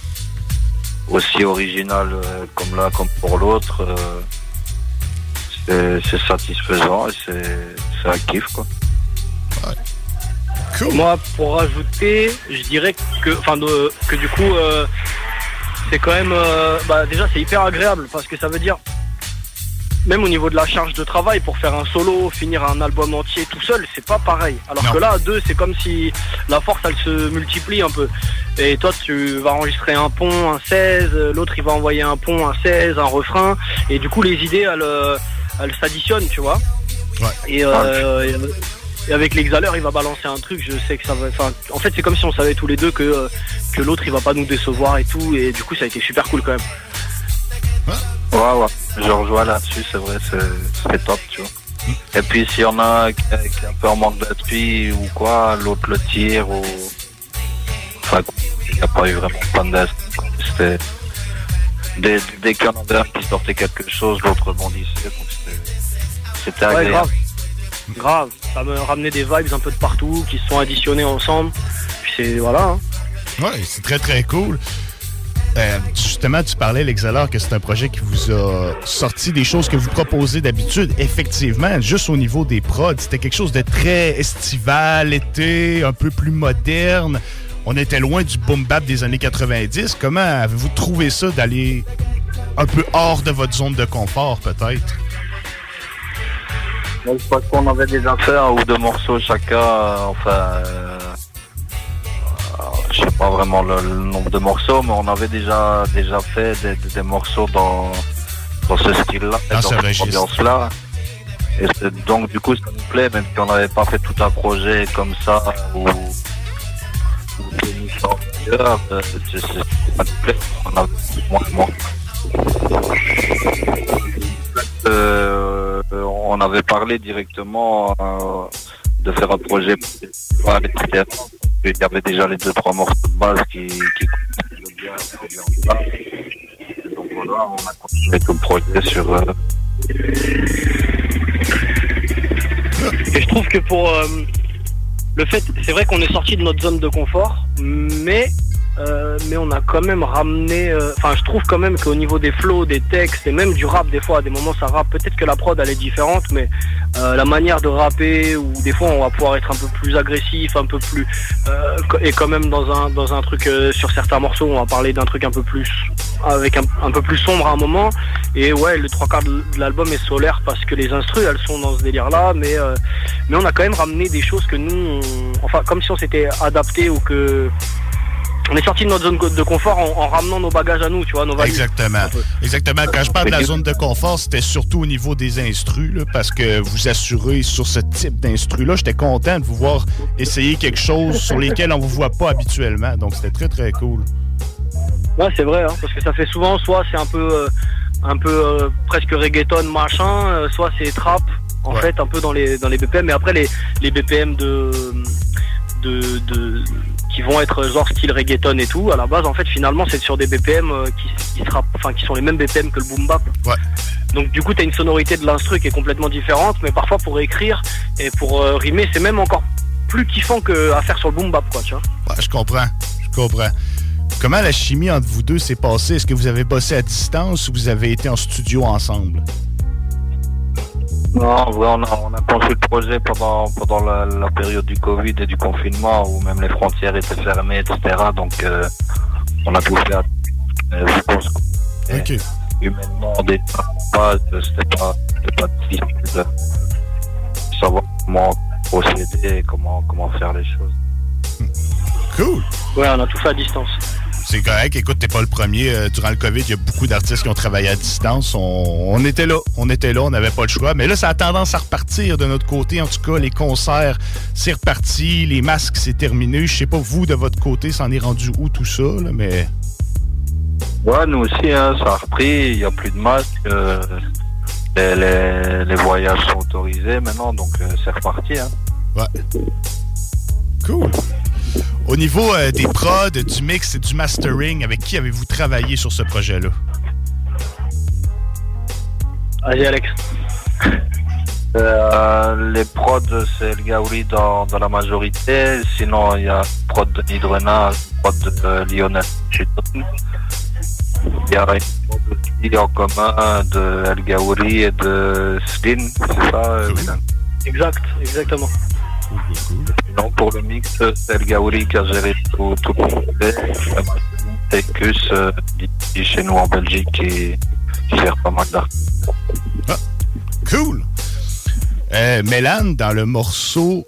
aussi original euh, comme là comme pour l'autre, euh, c'est- satisfaisant et c'est c'est un kiff quoi. Moi, pour rajouter, je dirais que, enfin, que du coup, euh, c'est quand même, euh, bah, déjà, c'est hyper agréable parce que ça veut dire, même au niveau de la charge de travail, pour faire un solo, finir un album entier tout seul, c'est pas pareil. Alors que là, à deux, c'est comme si la force, elle se multiplie un peu. Et toi, tu vas enregistrer un pont, un 16, euh, l'autre, il va envoyer un pont, un 16, un refrain, et du coup, les idées, elles, euh, elles s'additionnent, tu vois. Et, euh, et- et avec l'exhaleur, il va balancer un truc. Je sais que ça va. Enfin, en fait, c'est comme si on savait tous les deux que que l'autre, il va pas nous décevoir et tout. Et du coup, ça a été super cool quand même. Ouais ouais, je rejoins là-dessus, c'est vrai, c'est top tu vois. Et puis s'il y en a qui, qui est un peu en manque d'appui ou quoi, l'autre le tire ou. Enfin, il n'y a pas eu vraiment de pandas. C'était. Dès, dès qu'il y en avait un qui sortait quelque chose, l'autre rebondissait. Donc c'était- c'était Ouais, agréable. grave. Grave. Ça me ramenait des vibes un peu de partout qui se sont additionnés ensemble. Puis c'est voilà. hein. Ouais, c'est très très cool. Euh, justement, tu parlais, l'Exhaleur, que c'est un projet qui vous a sorti des choses que vous proposez d'habitude. Effectivement, juste au niveau des prods, c'était quelque chose de très estival, été, un peu plus moderne. On était loin du boom bap des années 90. Comment avez-vous trouvé ça d'aller un peu hors de votre zone de confort, peut-être? Donc, parce qu'on avait déjà fait un ou deux morceaux chacun, euh, enfin, euh, je sais pas vraiment le, le nombre de morceaux, mais on avait déjà déjà fait des, des- des morceaux dans, dans ce style-là, Dans ce cette ambiance-là. Et donc du coup, ça nous plaît, même si on n'avait pas fait tout un projet comme ça, ou, ou que nous sommes ailleurs, euh, ça nous plaît. On a moins, moins. Euh, on avait parlé directement euh, de faire un projet pour les etc. Il y avait déjà les deux trois morceaux de base qui, qui Donc voilà, on a continué tout le projet sur. euh, Et je trouve que pour euh, le fait, c'est vrai qu'on est sorti de notre zone de confort, mais euh, mais on a quand même ramené. euh, Enfin, je trouve quand même qu'au niveau des flows, des textes et même du rap, des fois, à des moments ça rappe. Peut-être que la prod elle est différente, mais euh, la manière de rapper ou des fois on va pouvoir être un peu plus agressif, un peu plus euh, et quand même dans un dans un truc sur certains morceaux, on va parler d'un truc un peu plus avec un, un peu plus sombre à un moment. Et ouais, le trois quarts de l'album est solaire parce que les instrus elles sont dans ce délire là, mais mais on a quand même ramené des choses que nous, enfin comme si on s'était adapté ou que on est sorti de notre zone de confort en, en ramenant nos bagages à nous, tu vois, nos valises. Exactement. Exactement. Quand je parle de la zone de confort, c'était surtout au niveau des instrus, là, parce que vous assurez sur ce type d'instru-là. J'étais content de vous voir essayer quelque chose sur lesquels on vous voit pas habituellement. Donc, c'était très, très cool. Ouais, c'est vrai, hein, parce que ça fait souvent, soit c'est un peu, euh, un peu euh, presque reggaeton machin, euh, soit c'est trap, en fait, un peu dans les, dans les BPM. Mais après, les, les BPM de, de, de, qui vont être genre style reggaeton et tout, à la base, en fait, finalement, c'est sur des BPM euh, qui, qui, se rapp- enfin, qui sont les mêmes BPM que le boom bap. Donc, du coup, t'as une sonorité de l'instru qui est complètement différente, mais parfois pour écrire et pour euh, rimer, c'est même encore plus kiffant qu'à faire sur le boom bap, quoi, tu vois. Ouais, je comprends. Je comprends. Comment la chimie entre vous deux s'est passée? Est-ce que vous avez bossé à distance ou vous avez été en studio ensemble? Non, en vrai, on a, on a conçu le projet pendant, pendant la, la période du Covid et du confinement où même les frontières étaient fermées, etc. Donc, euh, on a tout fait. à- euh, je pense que, humainement, des pas, c'était pas, c'était pas difficile de savoir comment procéder et comment, comment faire les choses. Cool. Ouais, on a tout fait à distance. C'est correct. Écoute, t'es pas le premier. Euh, durant le COVID, il y a beaucoup d'artistes qui ont travaillé à distance. On, on était là. On était là. On n'avait pas le choix. Mais là, ça a tendance à repartir de notre côté. En tout cas, les concerts, c'est reparti. Les masques, c'est terminé. Je sais pas, vous, de votre côté, ça en est rendu où tout ça, là, mais... Ouais, nous aussi, hein, ça a repris, il n'y a plus de masques, euh, les, les, les voyages sont autorisés maintenant, donc euh, c'est reparti. Hein. Ouais. Cool. Au niveau euh, des prods, du mix et du mastering, avec qui avez-vous travaillé sur ce projet-là? Allez, Alex. Euh, les prods, c'est El Gaouli dans, dans la majorité. Sinon, il y a prod de Nidrena, prod de euh, Lionel. Il y a une prod aussi en commun de El Gaouli et de Slin, c'est ça William Exact, exactement. Sinon, pour le mix, c'est El Gaouli qui a géré tout, tout le projet. C'est euh, ici chez nous en Belgique, qui, qui gère pas mal d'artistes. Cool. Euh, Mélane, dans le morceau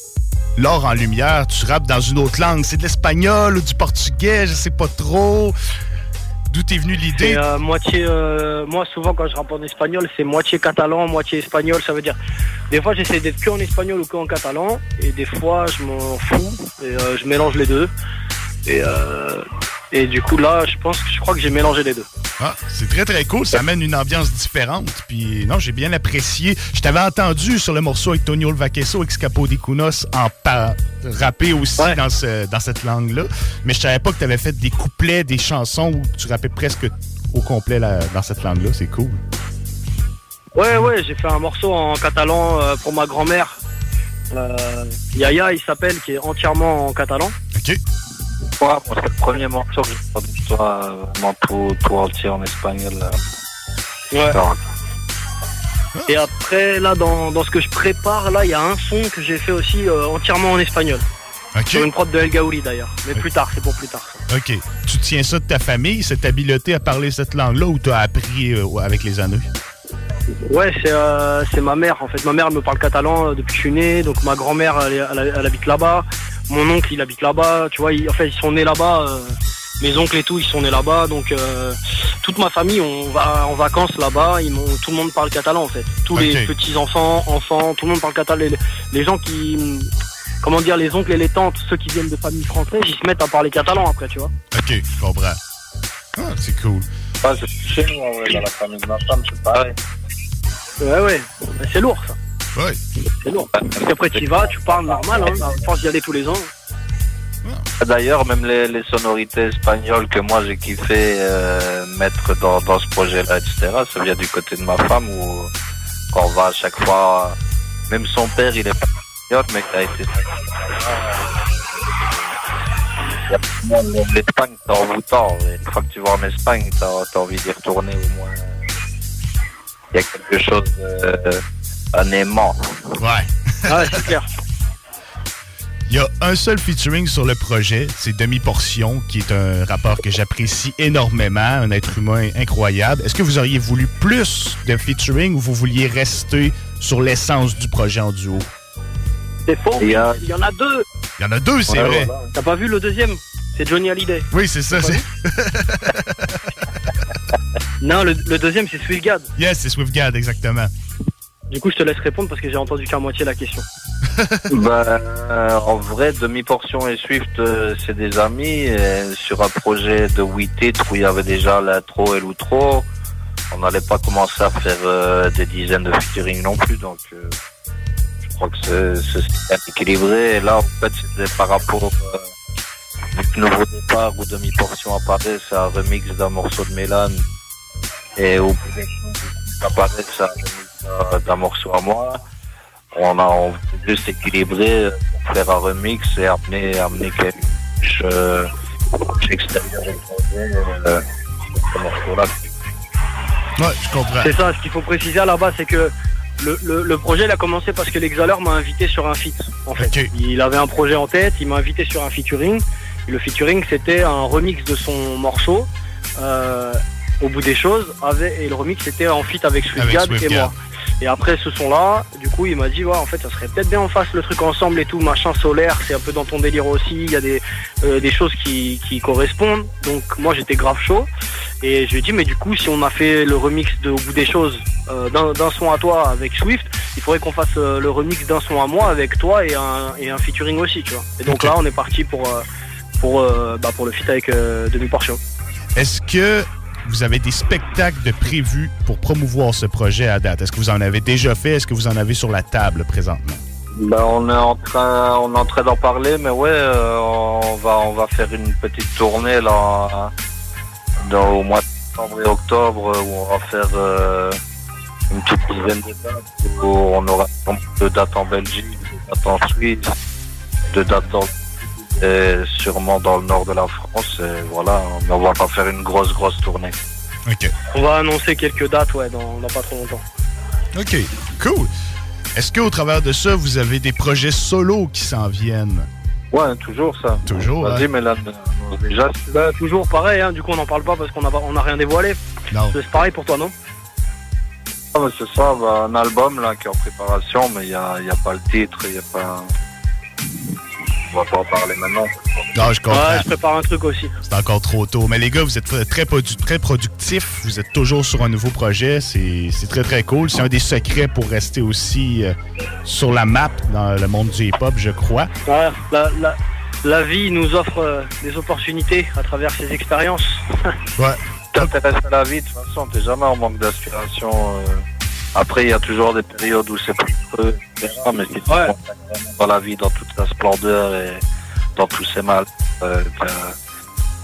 L'or en lumière, tu rappes dans une autre langue. C'est de l'espagnol ou du portugais, je sais pas trop. D'où t'es venue l'idée? Euh, moitié. euh, moi, souvent, quand je rappe en espagnol, c'est moitié catalan, moitié espagnol. Ça veut dire. Des fois, j'essaie d'être que en espagnol ou que en catalan. Et des fois, je m'en fous. Et euh, je mélange les deux. Et, et du coup, là, je pense que je crois que j'ai mélangé les deux. Ah, c'est très très cool, ça amène une ambiance différente. Puis non, j'ai bien apprécié. Je t'avais entendu sur le morceau avec Tonio ex Capo di Kunos, en rapper aussi dans, ce- dans cette langue-là. Mais je savais pas que tu avais fait des couplets, des chansons où tu rappais presque au complet là, dans cette langue-là. C'est cool. Ouais, ouais, j'ai fait un morceau en catalan euh, pour ma grand-mère. Euh, Yaya, il s'appelle, qui est entièrement en catalan. Ok. Ouais, moi, c'est le premier morceau que j'ai entendu de toi, vraiment tout, tout entier en espagnol. euh. Ouais. Alors, Et après, là, dans, dans ce que je prépare, là, il y a un son que j'ai fait aussi euh, entièrement en espagnol. Sur une prod de El Gaouli d'ailleurs. Mais plus tard, c'est pour plus tard. ça. OK. Tu tiens ça de ta famille, cette habileté à parler cette langue-là, ou tu as appris euh, avec les années? Ouais, c'est euh, c'est ma mère en fait. Ma mère elle me parle catalan depuis que je suis né, donc ma grand-mère elle- elle habite là-bas. Mon oncle il habite là-bas, tu vois. ils- en fait, ils sont nés là-bas. euh, mes oncles et tout, ils sont nés là-bas, donc euh, toute ma famille on va en vacances là-bas. Ils m'ont- tout le monde parle catalan en fait. Tous les Ok. petits enfants, enfants, tout le monde parle catalan. Les, les gens qui, comment dire, les oncles et les tantes, ceux qui viennent de familles françaises, ils se mettent à parler catalan après, tu vois. OK, je comprends. Ah, c'est cool. C'est chez nous, ouais, dans la famille de ma femme, c'est pareil. Ouais, ouais, c'est lourd ça. Ouais. C'est lourd. Parce qu'après tu y vas, tu parles normal, hein, à force d'y aller tous les ans. D'ailleurs, même les, les sonorités espagnoles que moi j'ai kiffé euh, mettre dans, dans ce projet-là, etc., ça vient du côté de ma femme où quand on va à chaque fois, même son père, il est pas espagnol, mais qui a été. L'Espagne, t'es envoûtant. Une fois que tu vas en Espagne, t'as as envie d'y retourner au moins. Il y a quelque chose euh, un aimant. Ouais. Ouais, c'est clair. Il y a un seul featuring sur le projet, c'est Demi-Portion, qui est un rappeur que j'apprécie énormément, un être humain incroyable. Est-ce que vous auriez voulu plus de featuring ou vous vouliez rester sur l'essence du projet en duo? C'est faux, Il y a- il y en a deux. Il y en a deux, c'est Ouais, vrai. voilà. T'as pas vu le deuxième? C'est Johnny Hallyday. Oui, c'est ça. C'est- Non, le, le deuxième, c'est Swiftgad. yes, c'est Swiftgad, exactement. Du coup, je te laisse répondre parce que j'ai entendu qu'à moitié la question. Ben, euh, en vrai, Demi-Portion et Swift, euh, c'est des amis. Sur un projet de 8 titres où il y avait déjà l'intro et l'outro, on n'allait pas commencer à faire euh, des dizaines de featuring non plus. Donc, je crois que c'est- équilibré. Et là, en fait, c'était par rapport au nouveau départ où Demi-Portion apparaît, c'est un remix d'un morceau de Mélane. Et au bout apparaît, c'est un remix d'un- morceau à moi on a on voulait juste équilibrer, faire un remix et amener, amener quelque chose euh, extérieur au projet. Euh, ce morceau-là. Ouais, je comprends. C'est ça, ce qu'il faut préciser à la base, c'est que le, le, le projet il a commencé parce que l'Exhaler m'a invité sur un feat. En fait, il avait un projet en tête, il m'a invité sur un featuring. Et le featuring, c'était un remix de son morceau. euh, au bout des choses, avec, et le remix c'était en feat avec Swiftgad et Swiftgad. moi. Et après ce son-là, du coup, il m'a dit, ouais, en fait, ça serait peut-être bien on fasse le truc ensemble et tout, machin solaire, c'est un peu dans ton délire aussi, il y a des, euh, des choses qui, qui correspondent. Donc moi, j'étais grave chaud. Et je lui ai dit, mais du coup, si on a fait le remix de Au bout des choses euh, d'un son à toi avec Swift, il faudrait qu'on fasse euh, le remix d'un son à moi avec toi et un, et un featuring aussi, tu vois. Et donc là, on est parti pour, euh, pour, euh, bah, pour le feat avec euh, Demi Portion. Est-ce que vous avez des spectacles de prévus pour promouvoir ce projet à date? Est-ce que vous en avez déjà fait? Est-ce que vous en avez sur la table présentement? Ben, on est en train, on est en train d'en parler, mais ouais, euh, on va, on va faire une petite tournée là, dans, au mois de septembre et octobre, où on va faire euh, une petite dizaine de dates. Où on aura deux dates en Belgique, deux dates en Suisse, deux dates dans sûrement dans le nord de la France. Et voilà, mais on va pas faire une grosse, grosse tournée. OK. On va annoncer quelques dates, ouais, dans, dans pas trop longtemps. OK, cool. Est-ce qu'au travers de ça, vous avez des projets solo qui s'en viennent? Ouais, toujours ça. Toujours, Vas-y, hein? mais là, déjà, Bah, toujours pareil, hein, du coup on n'en parle pas parce qu'on n'a on a rien dévoilé. Non. C'est pareil pour toi, non? Ah, mais c'est ça, bah, un album là qui est en préparation, mais il n'y a, y a pas le titre, il n'y a pas. On va pas en parler maintenant. Non, je comprends. Ouais, je prépare un truc aussi. C'est encore trop tôt. Mais les gars, vous êtes très, produ- très productifs. Vous êtes toujours sur un nouveau projet. C'est c'est très, très cool. C'est un des secrets pour rester aussi euh, sur la map dans le monde du hip-hop, je crois. Ouais, la, la, la vie nous offre euh, des opportunités à travers ses expériences. Ouais. T'intéresses à la vie, de toute façon, t'es jamais en manque d'inspiration. euh. Après, il y a toujours des périodes où c'est plus creux, etc. Mais si tu vraiment dans la vie, dans toute sa splendeur et dans tous ses mal, euh,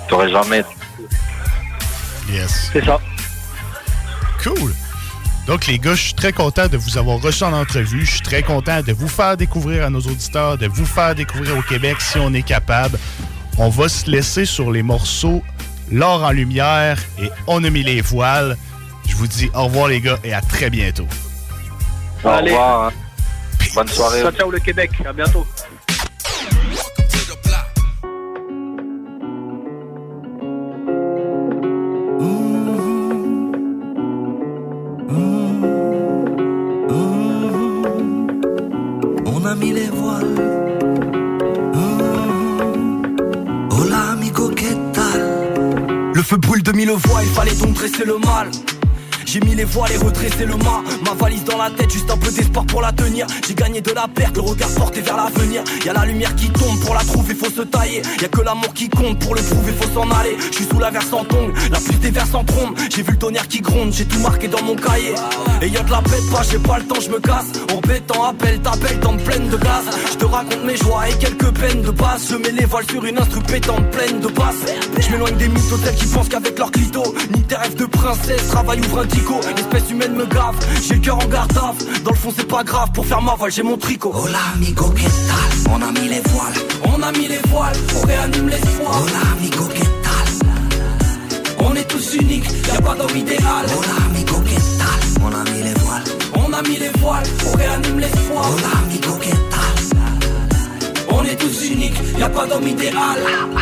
t'aurais jamais. Yes. C'est ça. Cool. Donc, les gars, je suis très content de vous avoir reçu en entrevue. Je suis très content de vous faire découvrir à nos auditeurs, de vous faire découvrir au Québec si on est capable. On va se laisser sur les morceaux L'or en lumière et On a mis les voiles. Je vous dis au revoir, les gars, et à très bientôt. Au Allez. revoir. hein. Bonne soirée. Ciao, ciao le Québec. À bientôt. On a mis les voiles. Hola amigo, ¿qué tal? Le feu brûle de mille voix, il fallait donc dresser le mal. J'ai mis les voiles et redressé le mât. Ma valise dans la tête, juste un peu d'espoir pour la tenir. J'ai gagné de la perte, le regard porté vers l'avenir. Y'a la lumière qui tombe, pour la trouver faut se tailler. Y'a que l'amour qui compte, pour le prouver faut s'en aller. Je suis sous la verse en tongue, la pluie des vers en trombe. J'ai vu le tonnerre qui gronde, j'ai tout marqué dans mon cahier. Et y'a de la bête pas, j'ai pas le temps, je me casse. En bêtant, appelle, t'appelle, dans pleine de gaz Je te raconte mes joies et quelques peines de base. Je mets les voiles sur une instru pétante pleine de basse Je m'éloigne des mythes hôtels qui pensent qu'avec leur clito Ni tes rêves de princesse, travail ouvre un tricot. L'espèce humaine me gave, j'ai le cœur en garde. Dans le fond, c'est pas grave, pour faire ma voile, j'ai mon tricot. Hola amigo, ¿qué tal? On a mis les voiles. On a mis les voiles, on réanime l'espoir. Hola amigo, ¿qué tal? On est tous uniques, y a pas d'homme idéal. Hola amigo, ¿qué tal? On a mis les voiles. On a mis les voiles, on réanime l'espoir. Hola amigo, ¿qué tal? On est tous uniques, y a pas d'homme idéal.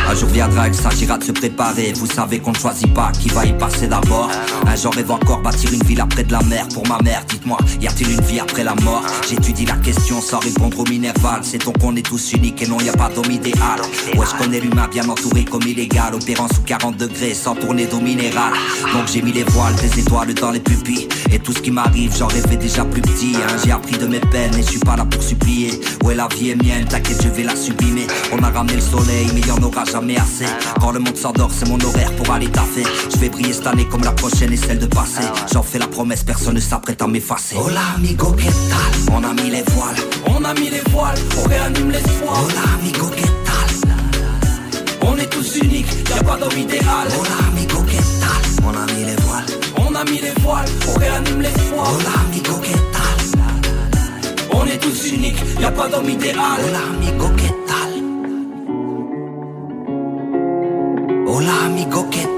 Un jour viendra, il s'agira de se préparer. Vous savez qu'on ne choisit pas qui va y passer d'abord. Un jour rêve encore bâtir une ville après de la mer. Pour ma mère, dites-moi, y a-t-il une vie après la mort? J'étudie la question sans répondre au minerval. C'est donc qu'on est tous uniques et non, y a pas d'homme idéal. Ouais, je connais l'humain bien entouré comme illégal, opérant sous 40 degrés sans tourner d'eau minérale. Donc j'ai mis les voiles, des étoiles dans les pupilles. Et tout ce qui m'arrive, j'en rêvais déjà plus petit. hein. J'ai appris de mes peines et je suis pas là pour supplier. Ouais, la vie est mienne, t'inquiète, je vais la sublimer. On a ramené le soleil, mais y en aura jamais assez. Quand le monde s'endort, c'est mon horaire pour aller taffer. Je vais briller cette année comme la prochaine et celle de passé. J'en fais la promesse, personne ne s'apprête à m'effacer. Hola amigo, ¿qué tal? On a mis les voiles. On a mis les voiles, on réanime l'espoir. Hola amigo, ¿qué tal? On est tous uniques, y a pas d'homme idéal. Hola amigo, ¿qué tal? On a mis les voiles. On a mis les voiles, on réanime l'espoir. Hola amigo, ¿qué tal? On est tous uniques, y a pas d'homme idéal. Hola amigo, ¿qué tal? Hola amigo, ¿qué tal?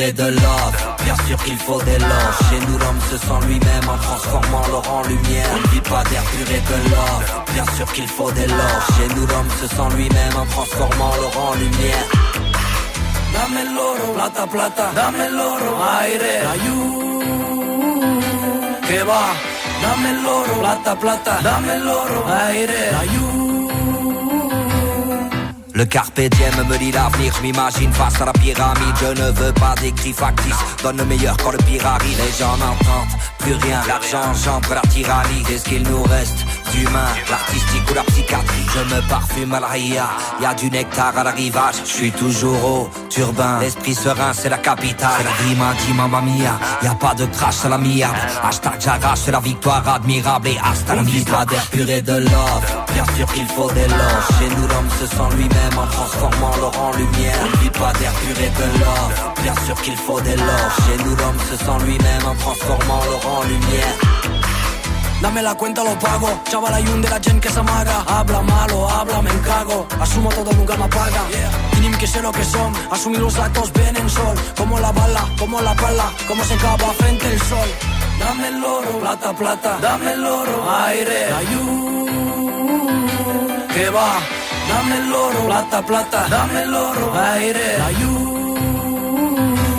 Et de love. Bien sûr qu'il faut des loges. Chez nous, l'homme se sent lui-même en transformant l'or en lumière. On vit pas d'air pur et de love. Bien sûr qu'il faut des loges. Chez nous, l'homme se sent lui-même en transformant l'or en lumière. Dame el oro, plata, plata, dame el oro, aire, ayú, que va? Dame el oro, plata, plata, dame el oro, aire, ayú. Le carpe me dit l'avenir, je m'imagine face à la pyramide. Je ne veux pas d'écrit factice, donne le meilleur quand le pire. Les gens n'entendent plus rien, l'argent engendre la tyrannie. Qu'est-ce qu'il nous reste d'humain, l'artistique ou la psychiatrie? Je me parfume à la ria, y a du nectar à l'arrivage. Je suis toujours au turbin, l'esprit serein c'est la capitale. La vie m'a dit mamma mia, y a pas de crash à la mia. Hashtag j'arrache la victoire admirable et hasta la vit pas d'air pur et de love. Bien sûr qu'il faut des loges, chez nous l'homme se sent lui-même en transformant l'or en lumière. On vit pas d'air pur et de love. Bien sûr qu'il faut des loges, chez nous l'homme se sent lui-même en transformant l'or en lumière. Dame la cuenta, lo pago. Chaval, hay un de la gente que se amaga. Habla malo, habla, me encago. Asumo todo, nunca me apaga. Tienen que sé lo que son. Asumir los datos, ven en sol. Como la bala, como la pala. Como se cava frente el sol. Dame el oro, plata, plata. Dame el oro, aire, ayú.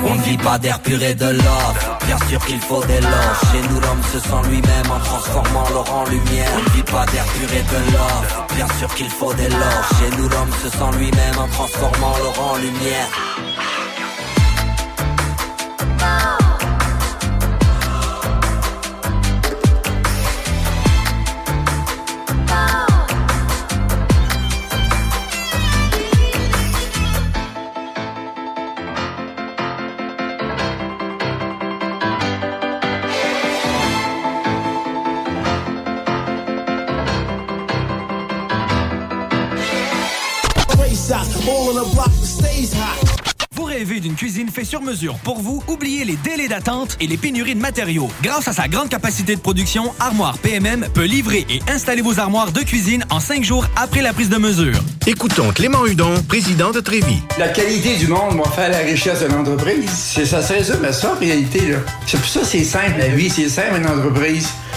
On ne vit pas d'air pur et de love. Bien sûr qu'il faut des loges. Chez nous, l'homme se sent lui-même en transformant l'or en lumière. On ne vit pas d'air pur de love. Bien sûr qu'il faut des loges. Chez nous, l'homme se sent lui-même en transformant l'or en lumière. D'une sur mesure pour vous, oubliez les délais d'attente et les pénuries de matériaux. Grâce à sa grande capacité de production, Armoire PMM peut livrer et installer vos armoires de cuisine en cinq jours après la prise de mesure. Écoutons Clément Hudon, président de Trévis. La qualité du monde va faire la richesse de l'entreprise. C'est ça, c'est ça, mais ça, en réalité, là. C'est pour ça, c'est simple, la vie, c'est simple, une entreprise.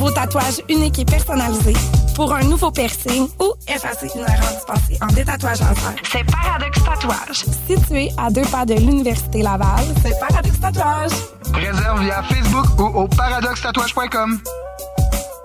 Nouveau tatouage unique et personnalisé, pour un nouveau piercing ou effacer une erreur dispensée en détatouage laser, c'est Paradox Tatouage. Situé à deux pas de l'Université Laval, c'est Paradox Tatouage. Réserve via Facebook ou au paradoxtatouage.com.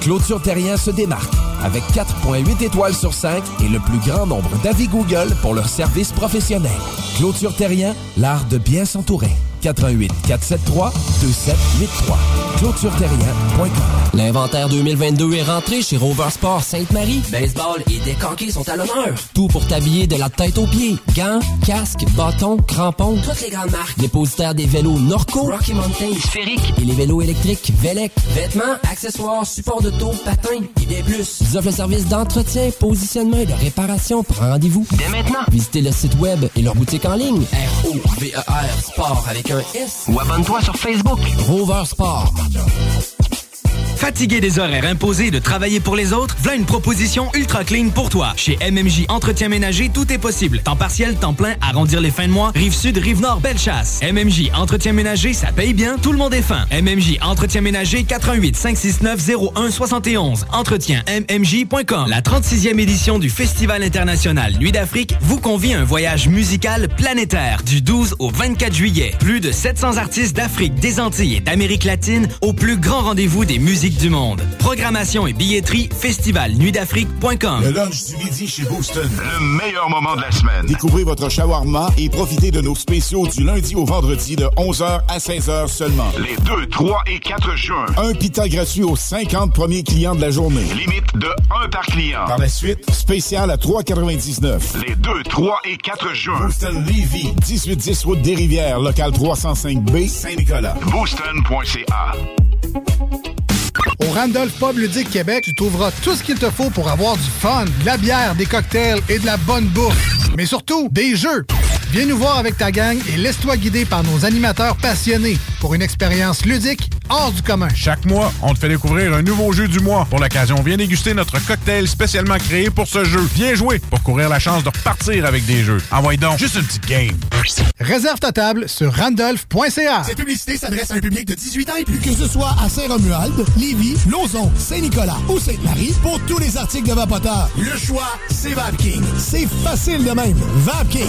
Clôture Terrien se démarque avec 4.8 étoiles sur 5 et le plus grand nombre d'avis Google pour leur service professionnel. Clôture Terrien, l'art de bien s'entourer. 88 473 2783. ClôtureTerrien.com. L'inventaire 2022 est rentré chez Rover Sport Sainte-Marie. Baseball et décanqués sont à l'honneur. Tout pour t'habiller de la tête aux pieds. Gants, casques, bâtons, crampons, toutes les grandes marques. Dépositaire des vélos Norco, Rocky Mountain, Sphérique et les vélos électriques Velec. Vêtements, accessoires, supports de taux, patins et des plus. Ils offrent le service d'entretien, positionnement et de réparation. Prends rendez-vous dès maintenant. Visitez le site web et leur boutique en ligne. R-O-V-E-R Sport avec un S. Ou abonne-toi sur Facebook. Rover Sport. Fatigué des horaires imposés de travailler pour les autres, voilà une proposition ultra clean pour toi. Chez MMJ Entretien Ménager, tout est possible. Temps partiel, temps plein, arrondir les fins de mois, rive sud, rive nord, belle chasse. MMJ Entretien Ménager, ça paye bien, tout le monde est fin. MMJ Entretien Ménager, 88 569 01 71. Entretien MMJ.com. La 36e édition du Festival international Nuit d'Afrique vous convie à un voyage musical planétaire du 12 au 24 juillet. Plus de 700 artistes d'Afrique, des Antilles et d'Amérique latine au plus grand rendez-vous des musiques du monde. Programmation et billetterie festivalnuitdafrique.com. Le lunch du midi chez Booston. Le meilleur moment de la semaine. Découvrez votre shawarma et profitez de nos spéciaux du lundi au vendredi de 11h à 16h seulement. Les 2, 3 et 4 juin. Un pita gratuit aux 50 premiers clients de la journée. Limite de 1 par client. Par la suite, spécial à 3,99. Les 2, 3 et 4 juin. Booston Levy, 1810 route des Rivières, local 305B, Saint-Nicolas. Booston.ca. Randolph Pub Ludique Québec, tu trouveras tout ce qu'il te faut pour avoir du fun, de la bière, des cocktails et de la bonne bouffe. Mais surtout, des jeux. Viens nous voir avec ta gang et laisse-toi guider par nos animateurs passionnés pour une expérience ludique hors du commun. Chaque mois, on te fait découvrir un nouveau jeu du mois. Pour l'occasion, viens déguster notre cocktail spécialement créé pour ce jeu. Viens jouer pour courir la chance de repartir avec des jeux. Envoie donc juste une petite game. Réserve ta table sur randolph.ca. Cette publicité s'adresse à un public de 18 ans et plus. Que ce soit à Saint-Romuald, Lévis, Lauson, Saint-Nicolas ou Sainte-Marie, pour tous les articles de Vapoteur, le choix, c'est VapKing. C'est facile de même. VapKing.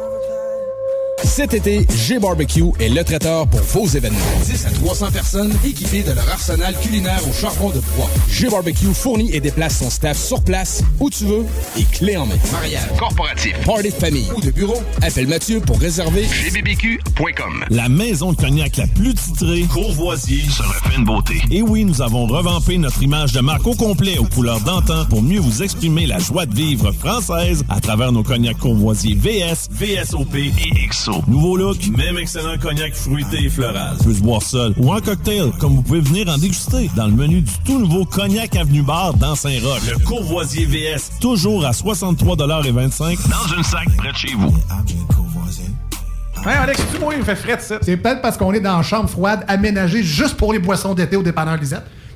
Cet été, G-Barbecue est le traiteur pour vos événements. 10 à 300 personnes équipées de leur arsenal culinaire au charbon de bois. G-Barbecue fournit et déplace son staff sur place, où tu veux, et clé en main. Mariage, corporatif, party de famille ou de bureau, appelle Mathieu pour réserver gbbq.com. La maison de cognac la plus titrée, Courvoisier, se refait une beauté. Et oui, nous avons revampé notre image de marque au complet aux couleurs d'antan pour mieux vous exprimer la joie de vivre française à travers nos cognacs Courvoisier VS, VSOP et XO. Nouveau look, même excellent cognac fruité et floral. Peut se boire seul ou en cocktail, comme vous pouvez venir en déguster dans le menu du tout nouveau Cognac Avenue Bar dans Saint-Roch. Le Courvoisier VS, toujours à 63,25 dans une sac près de chez vous. Hey Alex, tu moi, il me fait frais ça. C'est peut-être parce qu'on est dans une chambre froide aménagée juste pour les boissons d'été au dépanneur Lisette.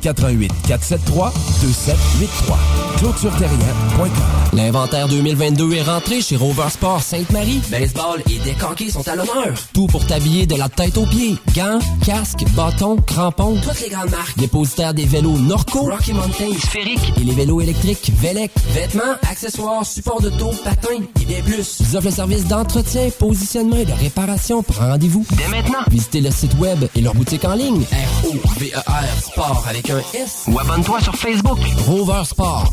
88 473 2783. ClôtureTerrien.com. L'inventaire 2022 est rentré chez Rover Sport Sainte-Marie. Baseball et décanqués sont à l'honneur. Tout pour t'habiller de la tête aux pieds. Gants, casques, bâtons, crampons, toutes les grandes marques. Dépositaire des vélos Norco, Rocky Mountain, Sphérique et les vélos électriques Velec. Vêtements, accessoires, supports de dos, patins et des plus. Ils offrent le service d'entretien, positionnement et de réparation. Prends rendez-vous dès maintenant. Visitez le site web et leur boutique en ligne. R-O-V-E-R Sport avec un S. Ou abonne-toi sur Facebook. Rover Sport.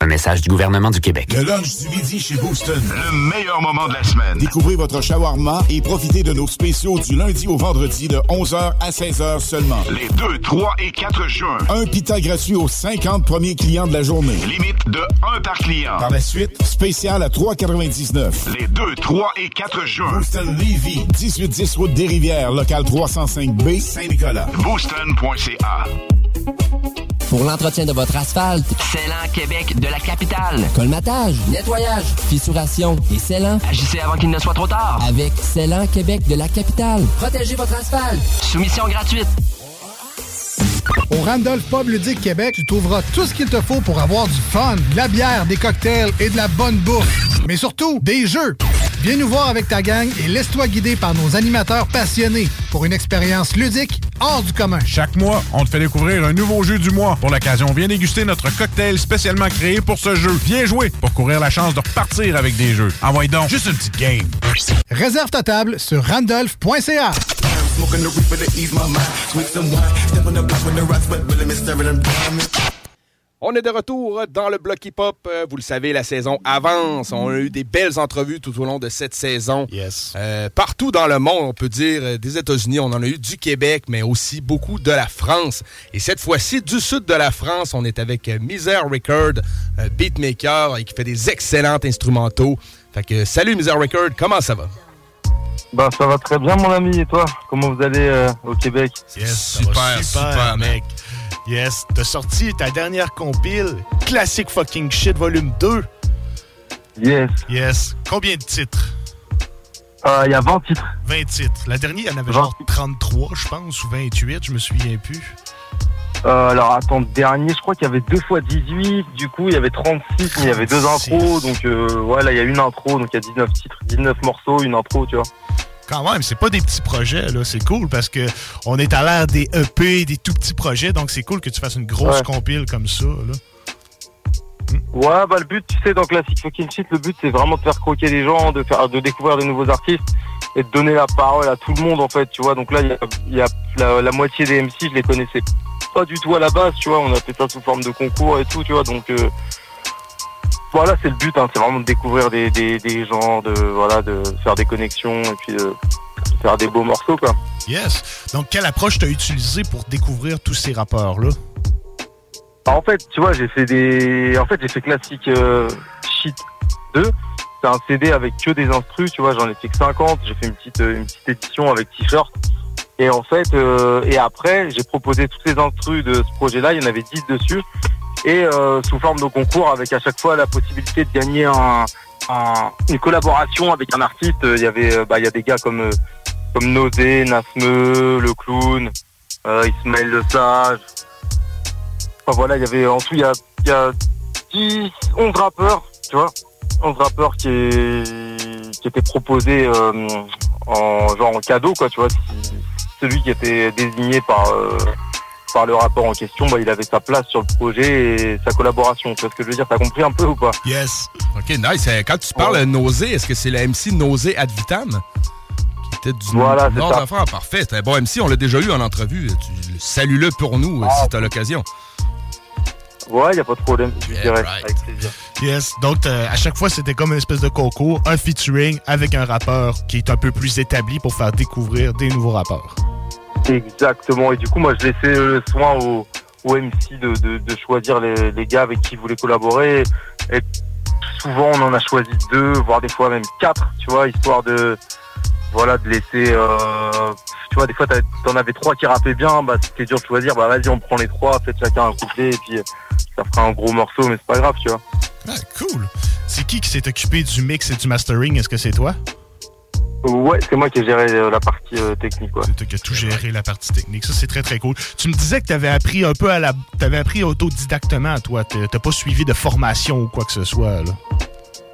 Un message du gouvernement du Québec. Le lunch du midi chez Booston. Le meilleur moment de la semaine. Découvrez votre shawarma et profitez de nos spéciaux du lundi au vendredi de 11h à 16h seulement. Les 2, 3 et 4 juin. Un pita gratuit aux 50 premiers clients de la journée. Limite de 1 par client. Par la suite, spécial à 3,99. Les 2, 3 et 4 juin. Booston Levy, 1810 route des Rivières, local 305B, Saint-Nicolas. Booston.ca. Pour l'entretien de votre asphalte, Célan Québec de la capitale. colmatage, nettoyage, fissuration et scellant. Agissez avant qu'il ne soit trop tard. Avec Célan Québec de la capitale. Protégez votre asphalte. Soumission gratuite. Au Randolph Pub Ludique Québec, tu trouveras tout ce qu'il te faut pour avoir du fun, de la bière, des cocktails et de la bonne bouffe. Mais surtout, des jeux. Viens nous voir avec ta gang et laisse-toi guider par nos animateurs passionnés pour une expérience ludique hors du commun. Chaque mois, on te fait découvrir un nouveau jeu du mois. Pour l'occasion, viens déguster notre cocktail spécialement créé pour ce jeu. Viens jouer pour courir la chance de repartir avec des jeux. Envoie donc juste une petite game. Réserve ta table sur randolph.ca. Smoking the reaper to ease my mind. Sweet some wine. Step on the block when the rocks wet, willing me staring them diamonds. On est de retour dans le bloc hip-hop. Euh, Vous le savez, la saison avance. On a eu des belles entrevues tout au long de cette saison. Yes. Euh, partout dans le monde, on peut dire, euh, des États-Unis, on en a eu du Québec, mais aussi beaucoup de la France. Et cette fois-ci, du sud de la France, on est avec Misère Record, beatmaker, et qui fait des excellents instrumentaux. Fait que, salut Misère Record, comment ça va? Bah ça va très bien mon ami et toi Comment vous allez euh, au Québec? Yes, super, super, mec. Yes, t'as sorti ta dernière compile, Classic Fucking Shit Volume 2. Yes. Yes. Combien de titres? Il y a 20 titres. 20 titres. La dernière, il y en avait genre 33, je pense, ou 28, je me souviens plus. Euh, alors attends, dernier, je crois qu'il y avait deux fois 18, du coup il y avait 36, mais il y avait deux 36. intros, donc euh, ouais là il y a une intro, donc il y a 19 titres, 19 morceaux, une intro, tu vois. Quand même, c'est pas des petits projets, là. C'est cool parce que on est à l'ère des EP, des tout petits projets, donc c'est cool que tu fasses une grosse Ouais. compile comme ça, là. Ouais, bah le but, tu sais, dans Classic Fucking Shit, le but c'est vraiment de faire croquer les gens, de faire, de découvrir de nouveaux artistes et de donner la parole à tout le monde en fait, tu vois. Donc là, il y a, il y a la, la moitié des MC, je les connaissais pas du tout à la base, tu vois. On a fait ça sous forme de concours et tout, tu vois. Donc euh, voilà, c'est le but, hein, c'est vraiment de découvrir des, des, des gens, de voilà, de faire des connexions et puis de faire des beaux morceaux, quoi. Yes. Donc, quelle approche t'as utilisée pour découvrir tous ces rappeurs-là? Bah, en fait, tu vois, j'ai fait des. En fait, j'ai fait classique euh, Shit 2. C'est un CD avec que des instrus, tu vois, j'en ai fait que 50. J'ai fait une petite, euh, une petite édition avec t-shirt. Et en fait, euh, et après, j'ai proposé toutes les instrus de ce projet-là. Il y en avait 10 dessus. Et euh, sous forme de concours, avec à chaque fois la possibilité de gagner un, un- une collaboration avec un artiste. Il y avait, euh, bah, il y a des gars comme, euh, comme Nosé, Nasme, Le Clown, euh, Ismaël Le Sage. Enfin voilà, il y avait en tout, il y a, y a 10, 11 rappeurs, tu vois, 11 rappeurs qui, qui étaient proposés euh, en genre en cadeau, quoi, tu vois. Celui qui était désigné par euh, par le rappeur en question, bah, il avait sa place sur le projet et sa collaboration. Tu vois ce que je veux dire? T'as compris un peu ou pas? Yes. OK, nice. Euh, Quand tu parles de Nausée, est-ce que c'est la MC Nausée Ad Vitam? Qui était du Voilà, Nord France. Parfait. C'est un bon MC. On l'a déjà eu en entrevue. Salue-le pour nous euh, si tu as l'occasion. Ouais, il y a pas de problème, je dirais, avec plaisir. Yes. Donc, euh, à chaque fois, c'était comme une espèce de concours, un featuring avec un rappeur qui est un peu plus établi pour faire découvrir des nouveaux rappeurs. Exactement. Et du coup, moi, je laissais le soin au, au MC de, de, de choisir les, les gars avec qui il voulait collaborer. Et souvent, on en a choisi deux, voire des fois même quatre, tu vois, histoire de, voilà, de laisser, euh, tu vois, des fois, t'en avais trois qui rappaient bien, bah, c'était dur de choisir, bah, vas-y, on prend les trois, faites chacun un couplet, et puis, ça fera un gros morceau, mais c'est pas grave, tu vois. Ah, cool. C'est qui qui s'est occupé du mix et du mastering? Est-ce que c'est toi? Ouais, c'est moi qui ai géré euh, la partie euh, technique, ouais. C'est toi qui as tout géré la partie technique. Ça, c'est très, très cool. Tu me disais que tu avais appris un peu à la. Tu avais appris autodidactement, toi. T'as pas suivi de formation ou quoi que ce soit, là.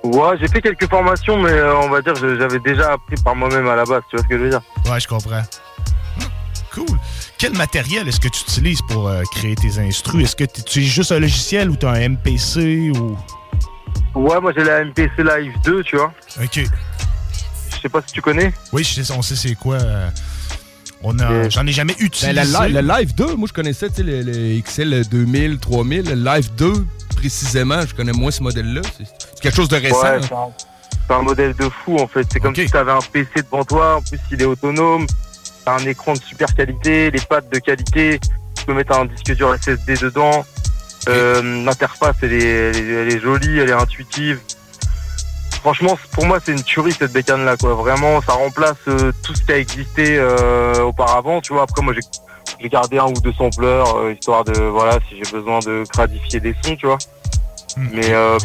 Ouais, j'ai fait quelques formations, mais euh, on va dire, que j'avais déjà appris par moi-même à la base, tu vois ce que je veux dire? Ouais, je comprends. Hmm, Cool. Quel matériel est-ce que tu utilises pour euh, créer tes instrus? Est-ce que tu utilises juste un logiciel ou tu as un MPC ou? Ouais, moi j'ai la MPC Live 2, tu vois. Ok. Je sais pas si tu connais. Oui, je sais, on sait c'est quoi. euh, on a, j'en ai jamais utilisé. Ben, la li- le Live 2, moi je connaissais tu sais, le, le XL 2000, 3000. Le Live 2, précisément, je connais moins ce modèle-là. C'est quelque chose de récent. Ouais, c'est un, c'est un modèle de fou en fait. C'est comme si tu avais un PC devant toi, en plus il est autonome, t'as un écran de super qualité, les pattes de qualité, tu peux mettre un disque dur SSD dedans. Euh, L'interface elle est, elle, est, elle est jolie, elle est intuitive. Franchement, pour moi, c'est une tuerie cette bécane là, quoi. Vraiment, ça remplace euh, tout ce qui a existé euh, auparavant, tu vois. Après, moi, j'ai j'ai gardé un ou deux sampleurs, euh, histoire de, voilà, si j'ai besoin de gradifier des sons, tu vois. Mais euh,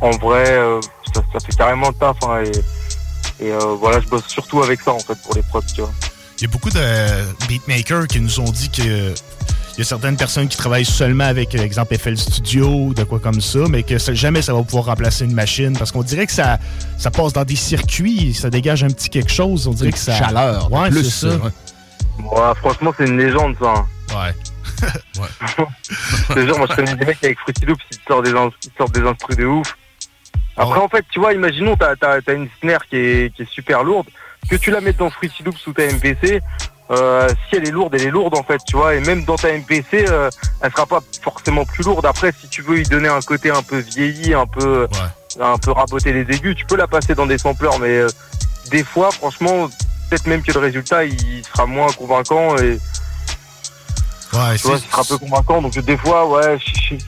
en vrai, euh, ça, ça fait carrément le taf. hein, et et euh, voilà, je bosse surtout avec ça en fait pour les prods, tu vois. Il y a beaucoup de beatmakers qui nous ont dit que il y a certaines personnes qui travaillent seulement avec, exemple, FL Studio, de quoi comme ça, mais que ça- jamais ça va pouvoir remplacer une machine parce qu'on dirait que ça, ça passe dans des circuits, ça dégage un petit quelque chose. On dirait que ça. chaleur, Ouais, c'est ça. ouais. Ouais, franchement, c'est une légende ça. hein. Ouais. Te jure, moi je connais des mecs avec Fruity Loops, ils sortent des, ils sortent des instrus de ouf. Après, en fait, tu vois, imaginons, t'as as, une snare qui est, qui est super lourde, que tu la mettes dans Fruity Loops ou ta MPC, euh, si elle est lourde, elle est lourde en fait, tu vois, et même dans ta MPC, euh, elle sera pas forcément plus lourde. Après, si tu veux y donner un côté un peu vieilli, un peu, un peu raboter les aigus, tu peux la passer dans des sampleurs, mais euh, des fois, franchement, peut-être même que le résultat il sera moins convaincant et Ouais, tu vois, ce sera peu convaincant. Donc des fois, ouais,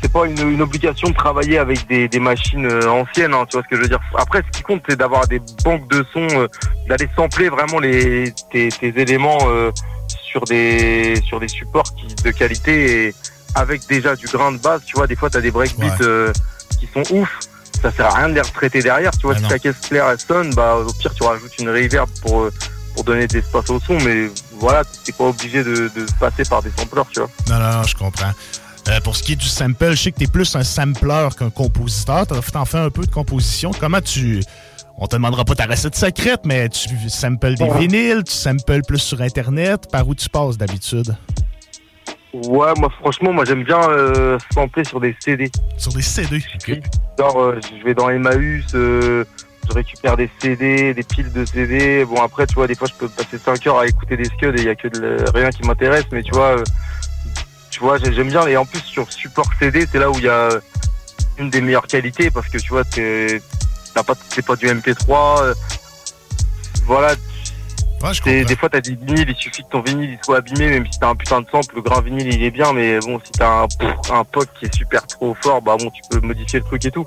c'est pas une, une obligation de travailler avec des, des machines euh, anciennes. hein, tu vois ce que je veux dire. Après, ce qui compte, c'est d'avoir des banques de sons euh, d'aller sampler vraiment les tes, tes éléments euh, sur des sur des supports qui, de qualité et avec déjà du grain de base. Tu vois, des fois, t'as des breakbeats euh, qui sont ouf. Ça sert à rien de les retraiter derrière. Tu vois, Ah si ta caisse claire elle sonne, bah au pire tu rajoutes une reverb pour pour donner de l'espace au son. Mais voilà, t'es pas obligé de, de passer par des sampleurs, tu vois. Non, non, non, je comprends. Euh, pour ce qui est du sample, je sais que t'es plus un sampler qu'un compositeur. T'en t'en fais un peu de composition. Comment tu. On te demandera pas ta recette secrète, mais tu samples des vinyles, tu samples plus sur Internet. Par où tu passes d'habitude? Ouais, moi franchement, moi j'aime bien euh, sampler sur des CD. Sur des CD. Genre, euh, je vais dans Emmaüs, euh, je récupère des CD, des piles de CD. Bon après, tu vois, des fois je peux passer 5 heures à écouter des scuds et il y a que rien qui m'intéresse, mais tu vois, euh, tu vois, j'ai- j'aime bien. Et en plus sur support CD, c'est là où il y a une des meilleures qualités parce que tu vois, t'as pas, c'est pas du MP3. euh, voilà. Des fois, t'as des vinyles, il suffit que ton vinyle il soit abîmé, même si t'as un putain de sample, le grain vinyle il est bien, mais bon, si t'as un, un poc qui est super trop fort, bah bon, tu peux modifier le truc et tout.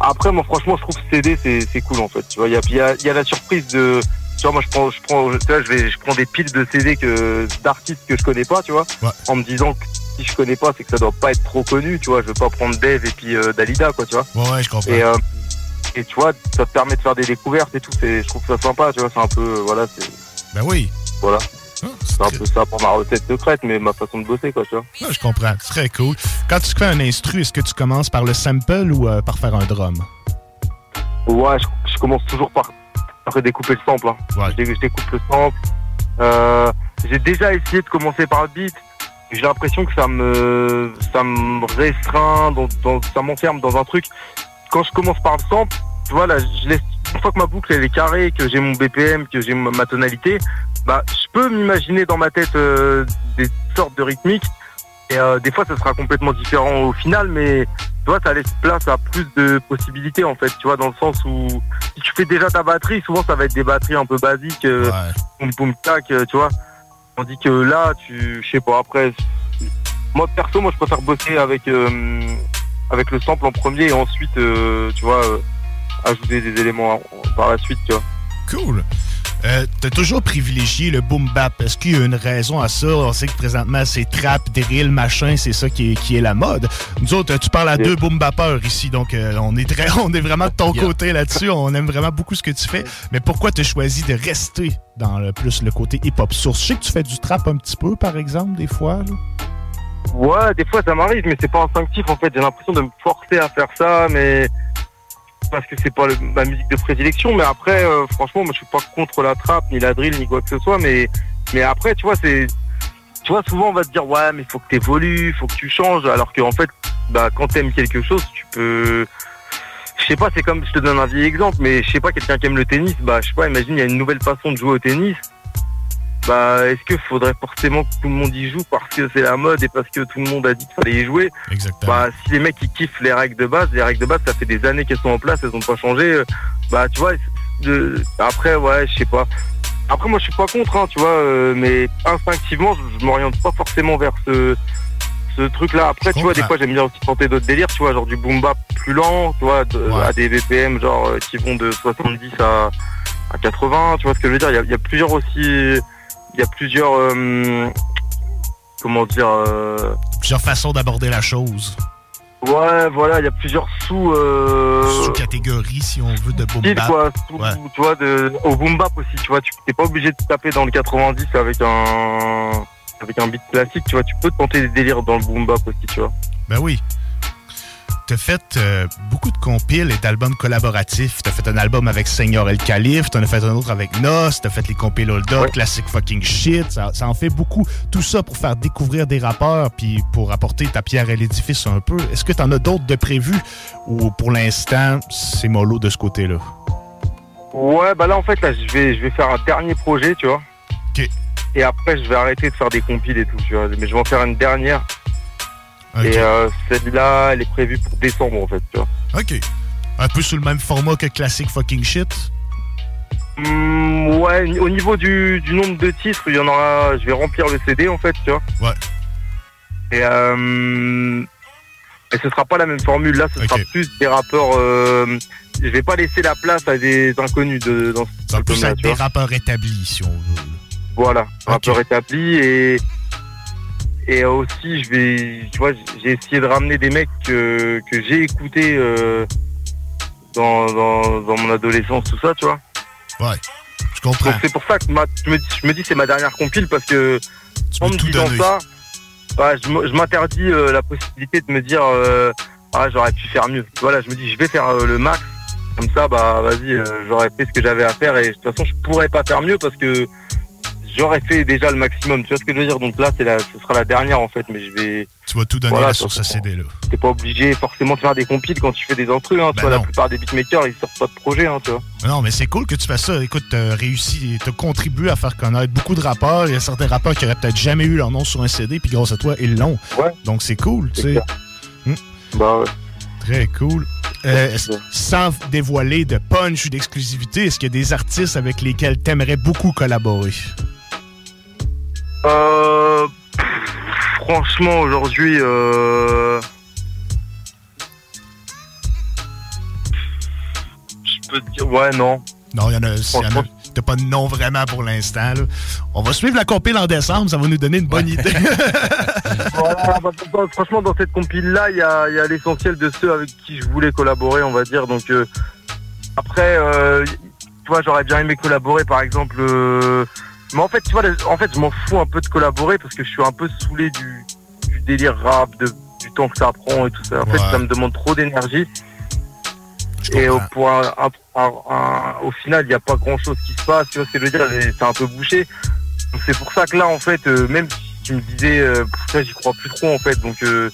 Après, moi, franchement, je trouve que CD, c'est cool en fait. Tu vois, il y a, y, a, il y a la surprise de. Tu vois, moi, je prends, je prends, tu vois, je vais, je prends des piles de CD que d'artistes que je connais pas, tu vois, en me disant que si je connais pas, c'est que ça doit pas être trop connu, tu vois. Je veux pas prendre Dave et puis euh, Dalida, quoi, tu vois. Ouais, ouais, je comprends. Et, euh, et tu vois, ça te permet de faire des découvertes et tout. C'est, je trouve ça sympa, tu vois. C'est un peu, euh, voilà, c'est. Ben oui. Voilà. c'est un peu ça pour ma recette secrète, mais ma façon de bosser, quoi, tu vois. Ouais, je comprends. C'est très cool. Quand tu fais un instru, est-ce que tu commences par le sample ou euh, par faire un drum? Ouais, je, je commence toujours par, par découper le sample. Hein. Je, dé- je découpe le sample. Euh, j'ai déjà essayé de commencer par le beat. J'ai l'impression que ça me, ça me restreint, dans, dans- ça m'enferme dans un truc. Quand je commence par le sample, tu vois, là, je laisse, une fois que ma boucle elle est carrée, que j'ai mon BPM, que j'ai ma tonalité, bah, je peux m'imaginer dans ma tête euh, des sortes de rythmiques. Et euh, des fois, ça sera complètement différent au final, mais tu vois, ça laisse place à plus de possibilités en fait, tu vois, dans le sens où si tu fais déjà ta batterie, souvent ça va être des batteries un peu basiques, euh, boum boum tac, euh, tu vois. Tandis que là, tu, je sais pas, après, moi perso, moi je préfère bosser avec avec le sample en premier et ensuite, euh, tu vois, euh, ajouter des éléments en- par la suite, tu vois. Cool. Euh, T'as toujours privilégié le boom bap. Est-ce qu'il y a une raison à ça? On sait que présentement, c'est trap, drill, machin, c'est ça qui est, qui est la mode. Nous autres, tu parles à deux boom bappeurs ici, donc euh, on, est très, on est vraiment de ton côté là-dessus. On aime vraiment beaucoup ce que tu fais. Mais pourquoi tu as choisi de rester dans le plus le côté hip-hop source? Je sais que tu fais du trap un petit peu, par exemple, des fois. là. Ouais, des fois ça m'arrive, mais c'est pas instinctif en fait. J'ai l'impression de me forcer à faire ça, mais parce que c'est pas ma musique de prédilection. Mais après, euh, franchement, moi je suis pas contre la trap, ni la drill, ni quoi que ce soit. Mais mais après, tu vois, c'est tu vois, souvent on va te dire ouais, mais faut que t'évolues, faut que tu changes. Alors qu'en fait, bah quand t'aimes quelque chose, tu peux je sais pas, c'est comme, je te donne un vieil exemple, mais je sais pas, quelqu'un qui aime le tennis, bah je sais pas, imagine, il y a une nouvelle façon de jouer au tennis. Bah, est-ce qu'il faudrait forcément que tout le monde y joue parce que c'est la mode et parce que tout le monde a dit qu'il fallait y jouer? Exactement. Bah, si les mecs ils kiffent les règles de base, les règles de base, ça fait des années qu'elles sont en place, elles ont pas changé. euh, Bah, tu vois, de- après, ouais, je sais pas. Après, moi, je suis pas contre, hein, tu vois, euh, mais instinctivement, je, m'oriente pas forcément vers ce, ce truc-là. Après, tu vois, des fois, j'aime bien aussi tenter d'autres délires, tu vois, genre du boom bap plus lent, tu vois, de- à des BPM, genre, euh, qui vont de 70 à, à 80, tu vois ce que je veux dire? Il y y a plusieurs aussi, il y a plusieurs, euh, comment dire, euh, Plusieurs façons d'aborder la chose. Ouais, voilà, il y a plusieurs sous. Euh... Sous-catégories, si on veut, de boom styles, bap. quoi. Sous- Ouais. Tu vois, de, au boom bap aussi, tu vois, tu t'es pas obligé de taper dans le 90 avec un avec un beat classique, tu vois, tu peux tenter des délires dans le boom bap aussi, tu vois. Ben oui. T'as fait euh, beaucoup de compiles et d'albums collaboratifs. T'as fait un album avec Seigneur El Khalif, t'en as fait un autre avec Nos, t'as fait les compiles Hold Up, Classic Fucking Shit. Ça, ça en fait beaucoup. Tout ça pour faire découvrir des rappeurs puis pour apporter ta pierre à l'édifice un peu. Est-ce que t'en as d'autres de prévus ou pour l'instant, c'est mollo de ce côté-là? Ouais, bah là en fait là je vais je vais faire un dernier projet, tu vois. Ok. Et après je vais arrêter de faire des compiles et tout, tu vois. Mais je vais en faire une dernière. Et euh, celle-là, elle est prévue pour décembre en fait, tu vois. OK. Un peu sous le même format que Classic Fucking Shit? Hmm, ouais, au niveau du, du nombre de titres, il y en aura. Je vais remplir le CD en fait, tu vois. Ouais. Et euh, Et ce sera pas la même formule. Là, ce sera plus des rappeurs. Euh, je vais pas laisser la place à des inconnus de, dans ce Ça être des rappeurs établis, si on veut. Voilà, rappeur établi et et aussi je vais, tu vois, j'ai essayé de ramener des mecs que, que j'ai écoutés euh, dans, dans, dans mon adolescence, tout ça, tu vois. Ouais, je comprends. C'est pour ça que ma- je me, dis- je me dis c'est ma dernière compile parce que en me disant ça, ouais, je m'interdis euh, la possibilité de me dire euh, ah j'aurais pu faire mieux. Voilà, je me dis je vais faire le max. Comme ça, bah vas-y, j'aurais fait ce que j'avais à faire et de toute façon je pourrais pas faire mieux parce que j'aurais fait déjà le maximum. Tu vois ce que je veux dire? Donc là, c'est la, ce sera la dernière en fait, mais je vais. Tu vas tout donner Voilà, là, sur ce façon. CD-là. T'es pas obligé forcément de faire des compiles quand tu fais des intrus. Hein, Ben vois, la non. plupart des beatmakers, ils sortent pas de projet, hein, tu vois. Non, mais c'est cool que tu fasses ça. Écoute, t'as réussi, t'as contribué à faire connaître beaucoup de rappeurs. Il y a certains rappeurs qui auraient peut-être jamais eu leur nom sur un CD, puis grâce à toi, ils l'ont. Donc c'est cool, tu sais. Hmm. Bah ouais. Très cool. Euh, sans dévoiler de punch ou d'exclusivité, est-ce qu'il y a des artistes avec lesquels t'aimerais beaucoup collaborer? Euh, pff, franchement, aujourd'hui, euh, je peux te dire, ouais, non. Non, il y en a. T'as pas de nom vraiment pour l'instant. là. On va suivre la compile en décembre, ça va nous donner une bonne idée. Voilà, bah, bah, franchement, dans cette compile-là, il y a, il y a l'essentiel de ceux avec qui je voulais collaborer, on va dire. Donc, euh, après, euh, tu vois, j'aurais bien aimé collaborer, par exemple. euh, mais en fait, tu vois, en fait, je m'en fous un peu de collaborer parce que je suis un peu saoulé du, du délire rap, de, du temps que ça prend et tout ça. En fait, ça me demande trop d'énergie. Et au, pour un- un- un- un- au final, il n'y a pas grand chose qui se passe, tu vois ce que je veux dire, c'est un peu bouché. Donc c'est pour ça que là, en fait, euh, même si tu me disais, euh, ça, j'y crois plus trop, en fait. Donc euh,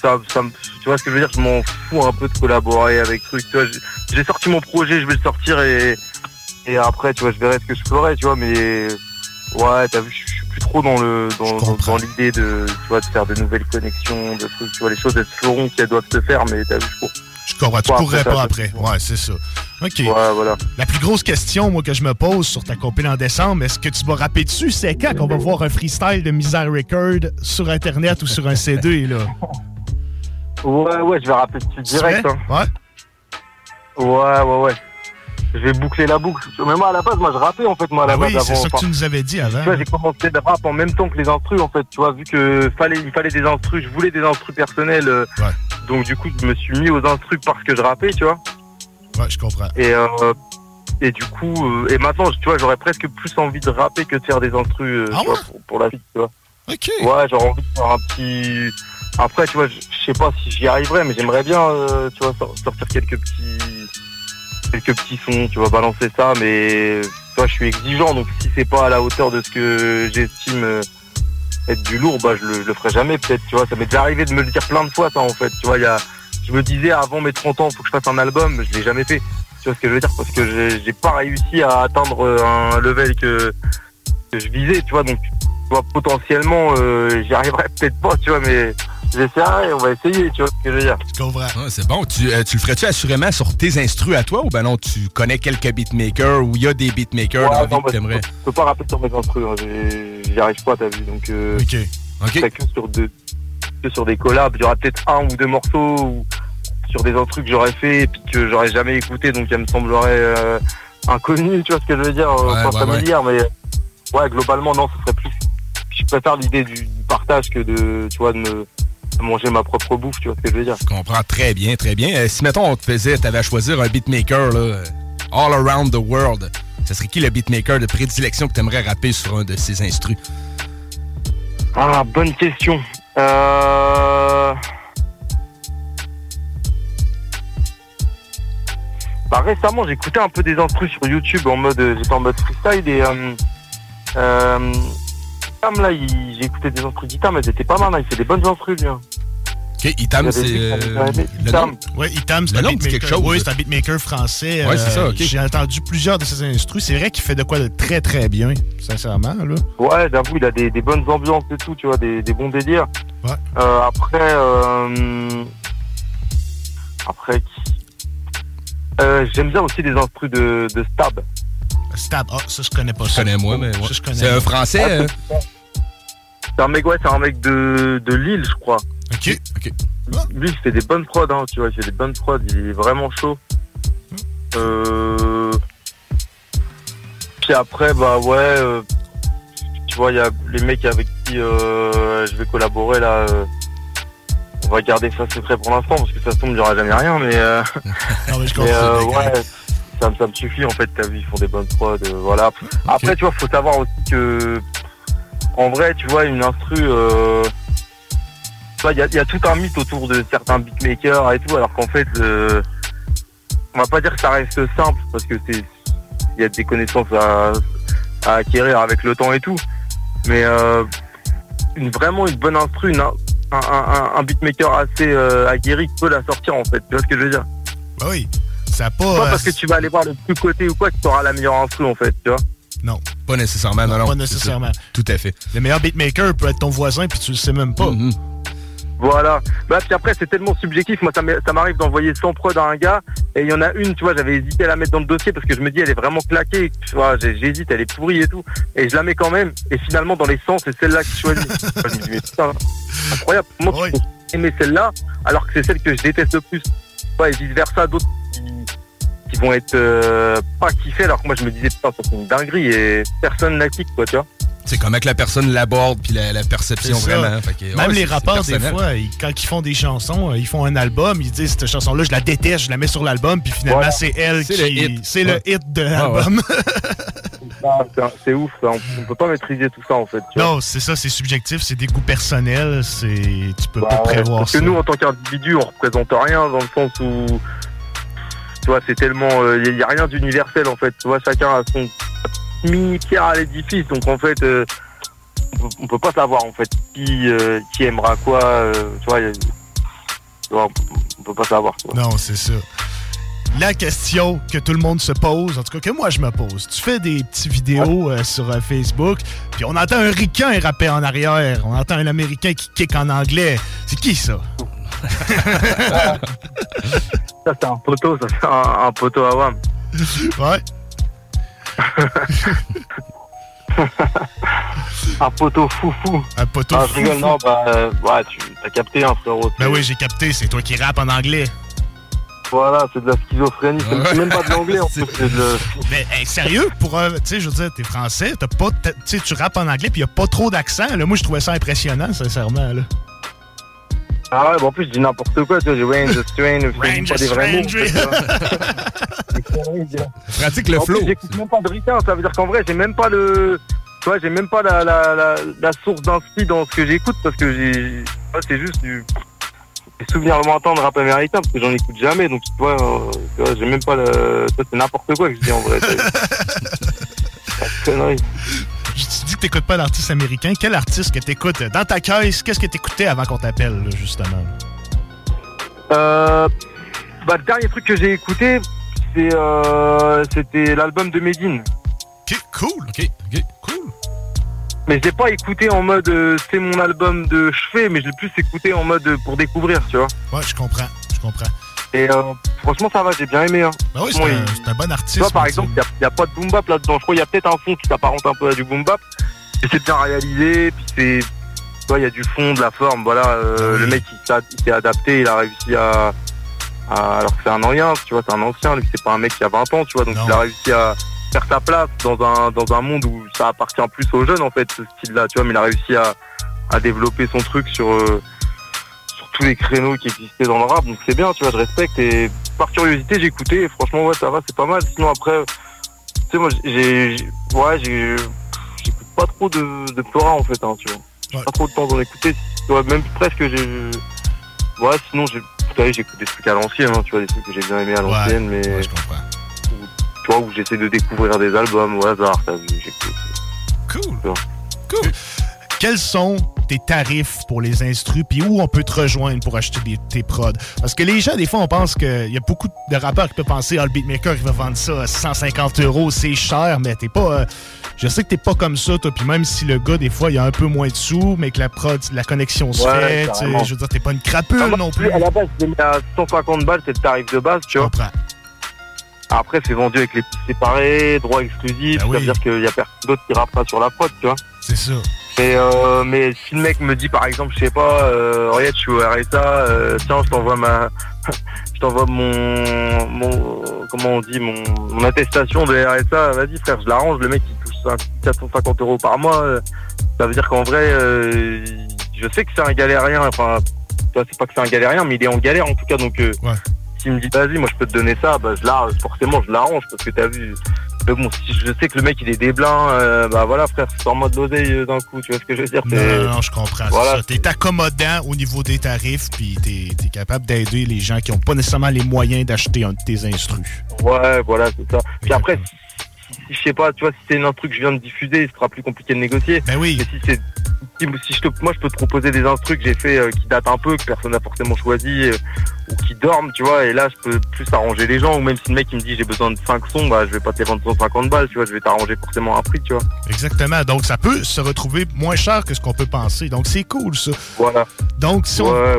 ça, tu vois ce que je veux dire, je m'en fous un peu de collaborer avec truc. J'ai sorti mon projet, je vais le sortir et, et après, tu vois, je verrai ce que je ferai, tu vois, mais ouais, t'as vu, je suis plus trop dans le dans, dans, dans l'idée de, tu vois, de faire de nouvelles connexions, de trucs, tu vois, les choses elles se feront qu'elles doivent se faire, mais t'as vu, je cours. Je comprends, tu Ouais, pourrais après, pas après. Ouais, c'est ça. OK. Ouais, voilà. La plus grosse question, moi, que je me pose sur ta compile en décembre, est-ce que tu vas rapper dessus? C'est quand qu'on va voir un freestyle de Misère Record sur Internet ou sur un CD, là? Ouais, ouais, je vais rappeler dessus direct. Hein. Ouais, ouais, ouais. Je vais boucler la boucle. Mais moi, à la base, moi, je rappais, en fait, moi, à la oui, base, c'est avant. ça que Enfin, tu nous avais dit avant. Tu vois, j'ai commencé le rap en même temps que les instrus, en fait. Tu vois, vu que fallait, il fallait des instrus, je voulais des instrus personnels. euh, Donc, du coup, je me suis mis aux instrus parce que je rappais, tu vois. Ouais, je comprends. Et, euh, et du coup, euh, et maintenant, tu vois, j'aurais presque plus envie de rapper que de faire des instrus Ah vois, pour, pour la suite, tu vois. Ok. Ouais, j'aurais envie de faire un petit. Après, tu vois, je sais pas si j'y arriverai, mais j'aimerais bien, tu vois, sor- sortir quelques petits, quelques petits sons, tu vois, balancer ça, mais tu vois, je suis exigeant, donc si c'est pas à la hauteur de ce que j'estime euh, être du lourd, bah je le, le ferai jamais, peut-être, tu vois. Ça m'est déjà arrivé de me le dire plein de fois, ça, en fait, tu vois. Il y a, je me disais avant mes 30 ans, faut que je fasse un album, je l'ai jamais fait. Tu vois ce que je veux dire? Parce que j'ai pas réussi à atteindre euh, un level que, que je visais, tu vois. Donc, tu vois, potentiellement, euh, j'y arriverai peut-être pas, tu vois, mais j'essaierai, on va essayer, tu vois ce que je veux dire. Je comprends. Ouais, c'est bon. Tu, euh, tu le ferais-tu assurément sur tes instrus à toi ou ben non, tu connais quelques beatmakers ou il y a des beatmakers dans la vie que t'aimerais? Je peux pas rappeler sur mes instrus, hein, j'y arrive pas, t'as vu, donc euh, OK. Que sur, deux, que sur des collabs, il y aura peut-être un ou deux morceaux ou sur des instrus que j'aurais fait et puis que j'aurais jamais écouté, donc elle me semblerait euh, inconnue, tu vois ce que je veux dire, euh, Ouais, pas ouais, familière, mais ouais, globalement, non, ce serait plus. Je préfère l'idée du, du partage que de, tu vois, de me de manger ma propre bouffe, tu vois ce que je veux dire. Je comprends très bien, très bien. Euh, si, mettons, on te faisait, t'avais à choisir un beatmaker, là, euh, all around the world, ce serait qui le beatmaker de prédilection que t'aimerais rapper sur un de ces instrus? Ah, bonne question. Euh... Bah, récemment, j'écoutais un peu des instrus sur YouTube en mode, j'étais en mode freestyle et euh, euh, Itam, là, il- j'ai écouté des instrus d'Itam, elles étaient pas mal, hein, il fait des bonnes instrus, lui. hein. Ok, Itam, c'est. des euh, le Itam. nom? Oui, Itam, c'est un beatmaker. Oui, c'est un beatmaker français. Ouais, c'est ça, ok. J'ai entendu plusieurs de ses instrus. C'est vrai qu'il fait de quoi de très, très bien, sincèrement. Là. Ouais, j'avoue, il a des, des bonnes ambiances et tout, tu vois, des, des bons délires. Ouais. Euh, après, euh, après, qui- euh, j'aime bien aussi des instrus de, de Stab. Stab, ah, ça, je connais pas Je ça. connais moi, mais Ça, je connais C'est un français? euh? C'est un mec, ouais, c'est un mec de, de Lille, je crois. Ok. Ok. Lui, il fait des bonnes prods, hein, tu vois, il fait des bonnes prods, il est vraiment chaud. Euh... Puis après, bah ouais, euh, tu vois, il y a les mecs avec qui euh, je vais collaborer là. euh, on va garder ça secret pour l'instant parce que ça se tombe, il n'y aura jamais rien, mais. Euh, Non, mais je comprends. euh, ouais, ça, me- ça me suffit en fait, t'as vu, ils font des bonnes prods, euh, voilà. Après, tu vois, faut savoir aussi que, en vrai, tu vois, une instru, euh, tu vois, il y a, il y a tout un mythe autour de certains beatmakers et tout, alors qu'en fait, euh, on va pas dire que ça reste simple, parce que c'est, il y a des connaissances à, à acquérir avec le temps et tout, mais une, vraiment une bonne instru, une- un, un, un- un beatmaker assez aguerri peut la sortir en fait, tu vois ce que je veux dire? Bah oui. Ça pas. pas euh, parce que tu vas aller voir le plus côté ou quoi que tu auras la meilleure instru en fait, tu vois. Non. Pas nécessairement, non, non. Pas nécessairement. Tout à fait. Le meilleur beatmaker peut être ton voisin puis tu le sais même pas. Mm-hmm. Voilà. Bah puis après c'est tellement subjectif. Moi ça m'arrive d'envoyer 100 prod à un gars et il y en a une, tu vois, j'avais hésité à la mettre dans le dossier parce que je me dis elle est vraiment claquée. Tu vois, j'hésite, elle est pourrie et tout. Et je la mets quand même. Et finalement dans les 100 c'est celle-là qui choisit. je me dis mais putain, incroyable. Comment tu peux aimer celle-là alors que c'est celle que je déteste le plus. Ouais, et vice versa d'autres qui, qui vont être euh, pas kiffés alors que moi je me disais putain c'est une dinguerie et personne la kick quoi tu vois. C'est comment que la personne l'aborde puis la, la perception vraiment. Fait que, Même ouais, les rappeurs, des fois, ils- quand ils font des chansons, euh, ils font un album, ils disent cette chanson-là, je la déteste, je la mets sur l'album, puis finalement, Voilà. c'est elle C'est qui. le hit. C'est Ouais. le hit de Ah, l'album. Ah, c'est ouf, ça. On, on peut pas maîtriser tout ça en fait. tu vois. non, c'est ça, c'est subjectif, c'est des goûts personnels, c'est. Tu peux Bah, pas ouais, prévoir parce ça. que nous, en tant qu'individu, on représente rien dans le sens où, tu vois, c'est tellement, il n'y a, rien d'universel en fait. Tu vois, chacun a son mini pierre à l'édifice, donc en fait, euh, on, peut, on pas savoir en fait qui, euh, qui aimera quoi. euh, tu vois, vois, on peut pas savoir. Non, c'est ça. La question que tout le monde se pose, en tout cas que moi je me pose, tu fais des petites vidéos euh, sur euh, Facebook, puis on entend un ricain rapper en arrière, on entend un Américain qui kick en anglais. C'est qui ça? Ça c'est un poteau, ça c'est un, un poteau à WAM. Ouais. un poteau foufou. Un poteau ah, je rigole, foufou. non, bah, euh, ouais, tu as capté, hein, frérot. Ben oui, j'ai capté, c'est toi qui rappes en anglais. Voilà, c'est de la schizophrénie, c'est même pas de l'anglais en fait, de Mais hey, sérieux, pour un- tu sais, je veux dire, t'es français, t'as pas, tu rappes en anglais, puis y a pas trop d'accent. Là, moi, je trouvais ça impressionnant, sincèrement. Là. Ah ouais, bah en plus je dis n'importe quoi, tu vois, j'ai Range of Strain, je fais Range pas des vrais mots. Hein. Pratique le En flow. J'écoute même pas de ça veut dire qu'en vrai j'ai même pas le... Tu vois, j'ai même pas la, la, la, la source d'inspi dans ce que j'écoute parce que j'ai... c'est juste du... Des souvenirs lointains de rap américain parce que j'en écoute jamais, donc tu vois, euh, tu vois, j'ai même pas le... C'est n'importe quoi que je dis en vrai. c'est- c'est connerie. Tu dis que t'écoutes pas d'artiste américain. Quel artiste que t'écoutes dans ta caisse? Qu'est-ce que t'écoutais avant qu'on t'appelle, justement? Euh, bah, le dernier truc que j'ai écouté, c'est euh, c'était l'album de Medine. Ok, cool. Ok, ok. Mais je l'ai pas écouté en mode euh, c'est mon album de chevet, mais je l'ai plus écouté en mode euh, pour découvrir, tu vois. Ouais, je comprends, je comprends. Et euh, franchement, ça va, j'ai bien aimé. Hein. Bah oui, c'est Franchement, un, il- un bon artiste. Tu vois, par exemple, il n'y a, pas de boom bap là-dedans. Je crois qu'il y a peut-être un fond qui s'apparente un peu à du boom bap. Et c'est bien réalisé, puis c'est. Tu vois, il y a du fond, de la forme. Voilà, euh, le mec, il s'est adapté, il a réussi à. à- alors que c'est un ancien, tu vois, c'est un ancien, lui, c'est pas un mec qui a 20 ans, tu vois, donc il a réussi à faire sa place dans un, dans un monde où ça appartient plus aux jeunes, en fait, ce style-là, tu vois, mais il a réussi à, à développer son truc sur. euh, sur tous les créneaux qui existaient dans le rap, donc c'est bien, tu vois, je respecte et par curiosité écouté et franchement ouais ça va, c'est pas mal. Sinon après, tu sais moi j'ai, ouais j'écoute pas trop de, de Plora en fait, hein, tu vois. J'ai pas trop de temps d'en écouter, ouais, même presque j'ai, ouais sinon j'ai, j'écoute des trucs à l'ancienne, hein, tu vois, des trucs que j'ai bien aimé à l'ancienne, mais je comprends. tu vois où j'essaie de découvrir des albums au hasard, t'as vu, j'écoute. Cool. Cool. Quels sont tes tarifs pour les instrus, puis où on peut te rejoindre pour acheter des- tes prods? Parce que les gens, des fois, on pense qu'il y a beaucoup de rappeurs qui peuvent penser, ah, le beatmaker, il va vendre ça à 150 euros, c'est cher, mais t'es pas. euh, je sais que t'es pas comme ça, toi, puis même si le gars, des fois, il y a un peu moins de sous, mais que la prod, la connexion se Ouais, fait, je veux dire, t'es pas une crapule Ah, moi, non plus. À la base, mis à 150 balles, c'est le tarif de base, tu vois. Après, c'est vendu avec les pistes séparées, droits exclusifs, Ben ça veut dire qu'il y a personne d'autre qui rappera sur la prod, tu vois. C'est ça. Mais, euh, mais si le mec me dit par exemple, je sais pas, euh, regarde, je suis au RSA, euh, tiens, je t'envoie ma, je t'envoie mon, mon, comment on dit, mon, mon attestation de RSA, vas-y frère, je l'arrange, le mec il touche ça, 450 euros par mois, euh, ça veut dire qu'en vrai, euh, je sais que c'est un galérien, enfin, c'est pas que c'est un galérien, mais il est en galère en tout cas, donc euh, s'il me dit vas-y, moi je peux te donner ça, bah je l'arrange, forcément je l'arrange parce que t'as vu. Mais bon, si je sais que le mec il est déblin, euh, bah voilà frère, sors-moi de l'oseille euh, d'un coup, tu vois ce que je veux dire Non, non, non, je comprends. Voilà. T'es accommodant au niveau des tarifs, puis t'es es capable d'aider les gens qui n'ont pas nécessairement les moyens d'acheter un de tes instrus. Ouais, voilà, c'est ça. Puis après, si, si- je sais pas, tu vois, si c'est un truc que je viens de diffuser, ce sera plus compliqué de négocier. Ben oui. Mais si c'est, si, je te, moi, je peux te proposer des instrus que j'ai fait euh, qui datent un peu, que personne n'a forcément choisi, euh, ou qui dorment, tu vois, et là, je peux plus arranger les gens, ou même si le mec il me dit j'ai besoin de 5 sons, bah, je vais pas te les vendre 150 balles, tu vois, je vais t'arranger forcément un prix, tu vois. Exactement. Donc, ça peut se retrouver moins cher que ce qu'on peut penser. Donc, c'est cool, ça. Voilà. Donc, si on... Ouais,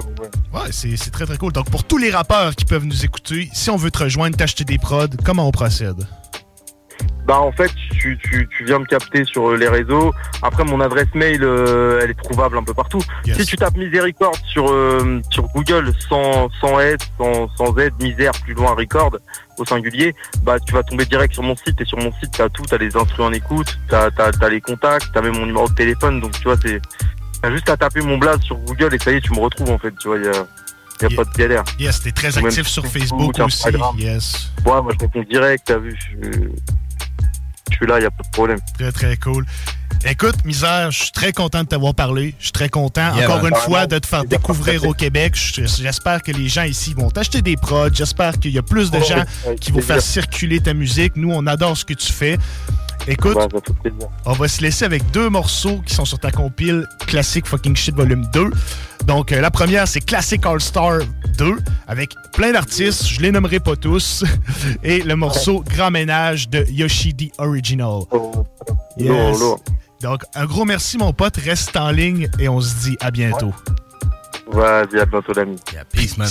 Ouais, c'est très, très cool. Donc, pour tous les rappeurs qui peuvent nous écouter, si on veut te rejoindre, t'acheter des prods, comment on procède? Bah en fait, tu, tu, tu viens me capter sur euh, les réseaux. Après, mon adresse mail, euh, elle est trouvable un peu partout. Si tu tapes Miséricorde sur, euh, sur Google sans, sans S, sans, sans Z, misère plus loin record au singulier, bah tu vas tomber direct sur mon site et sur mon site t'as tout, t'as les instruments en écoute, t'as as, t'as les contacts, t'as même mon numéro de téléphone, donc tu vois c'est t'as juste à taper mon blaze sur Google et ça y est tu me retrouves en fait, tu vois, y a, y a pas de galère. Yes, t'es très actif sur Facebook aussi. Instagram. Yes. Ouais, moi je réponds direct, t'as vu, je, je suis là, y a pas de problème. Très, très cool. Écoute, Misère, je suis très content de t'avoir parlé. Je suis très content, Yeah, encore une fois, de te faire découvrir au Québec. Je- J'espère que les gens ici vont t'acheter des prods. J'espère qu'il y a plus de Ouais, gens qui vont faire circuler ta musique. Nous, on adore ce que tu fais. Écoute, Ouais, on va se laisser avec deux morceaux qui sont sur ta compile Classic Fucking Shit Volume 2. Donc, euh, la première, c'est Classic All Star 2, avec plein d'artistes, je les nommerai pas tous, et le morceau Grand Ménage de Yoshidi Original. Yes. lourd. Donc, un gros merci, mon pote. Reste en ligne et on se dit à bientôt. Vas-y, à bientôt l'ami. peace man.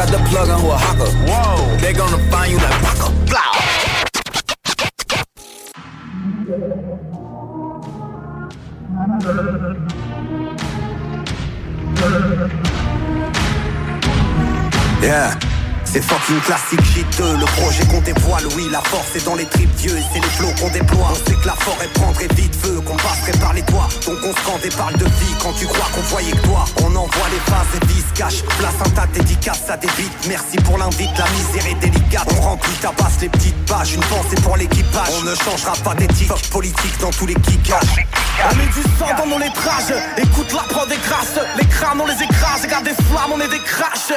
Got the plug on who a hawker. Whoa. They gonna find you like Waka. Blow. Yeah. C'est fucking classique shiteux, le projet qu'on dévoile, oui, la force est dans les tripes vieux et c'est les flots qu'on déploie. On sait que la forêt prendrait vite feu, qu'on passerait par les toits. Donc on se et parle de vie quand tu crois qu'on voyait que toi. On envoie les phases et vis cash, place un tas de dédicaces, ça débite. Merci pour l'invite, la misère est délicate. On remplit, tabasse les petites pages, une pensée pour l'équipage. On ne changera pas d'éthique, politique dans tous les kickages. On met du sang dans nos lettrages Écoute la prod des grasses Les crânes on les écrase Regarde des flammes on est des crashers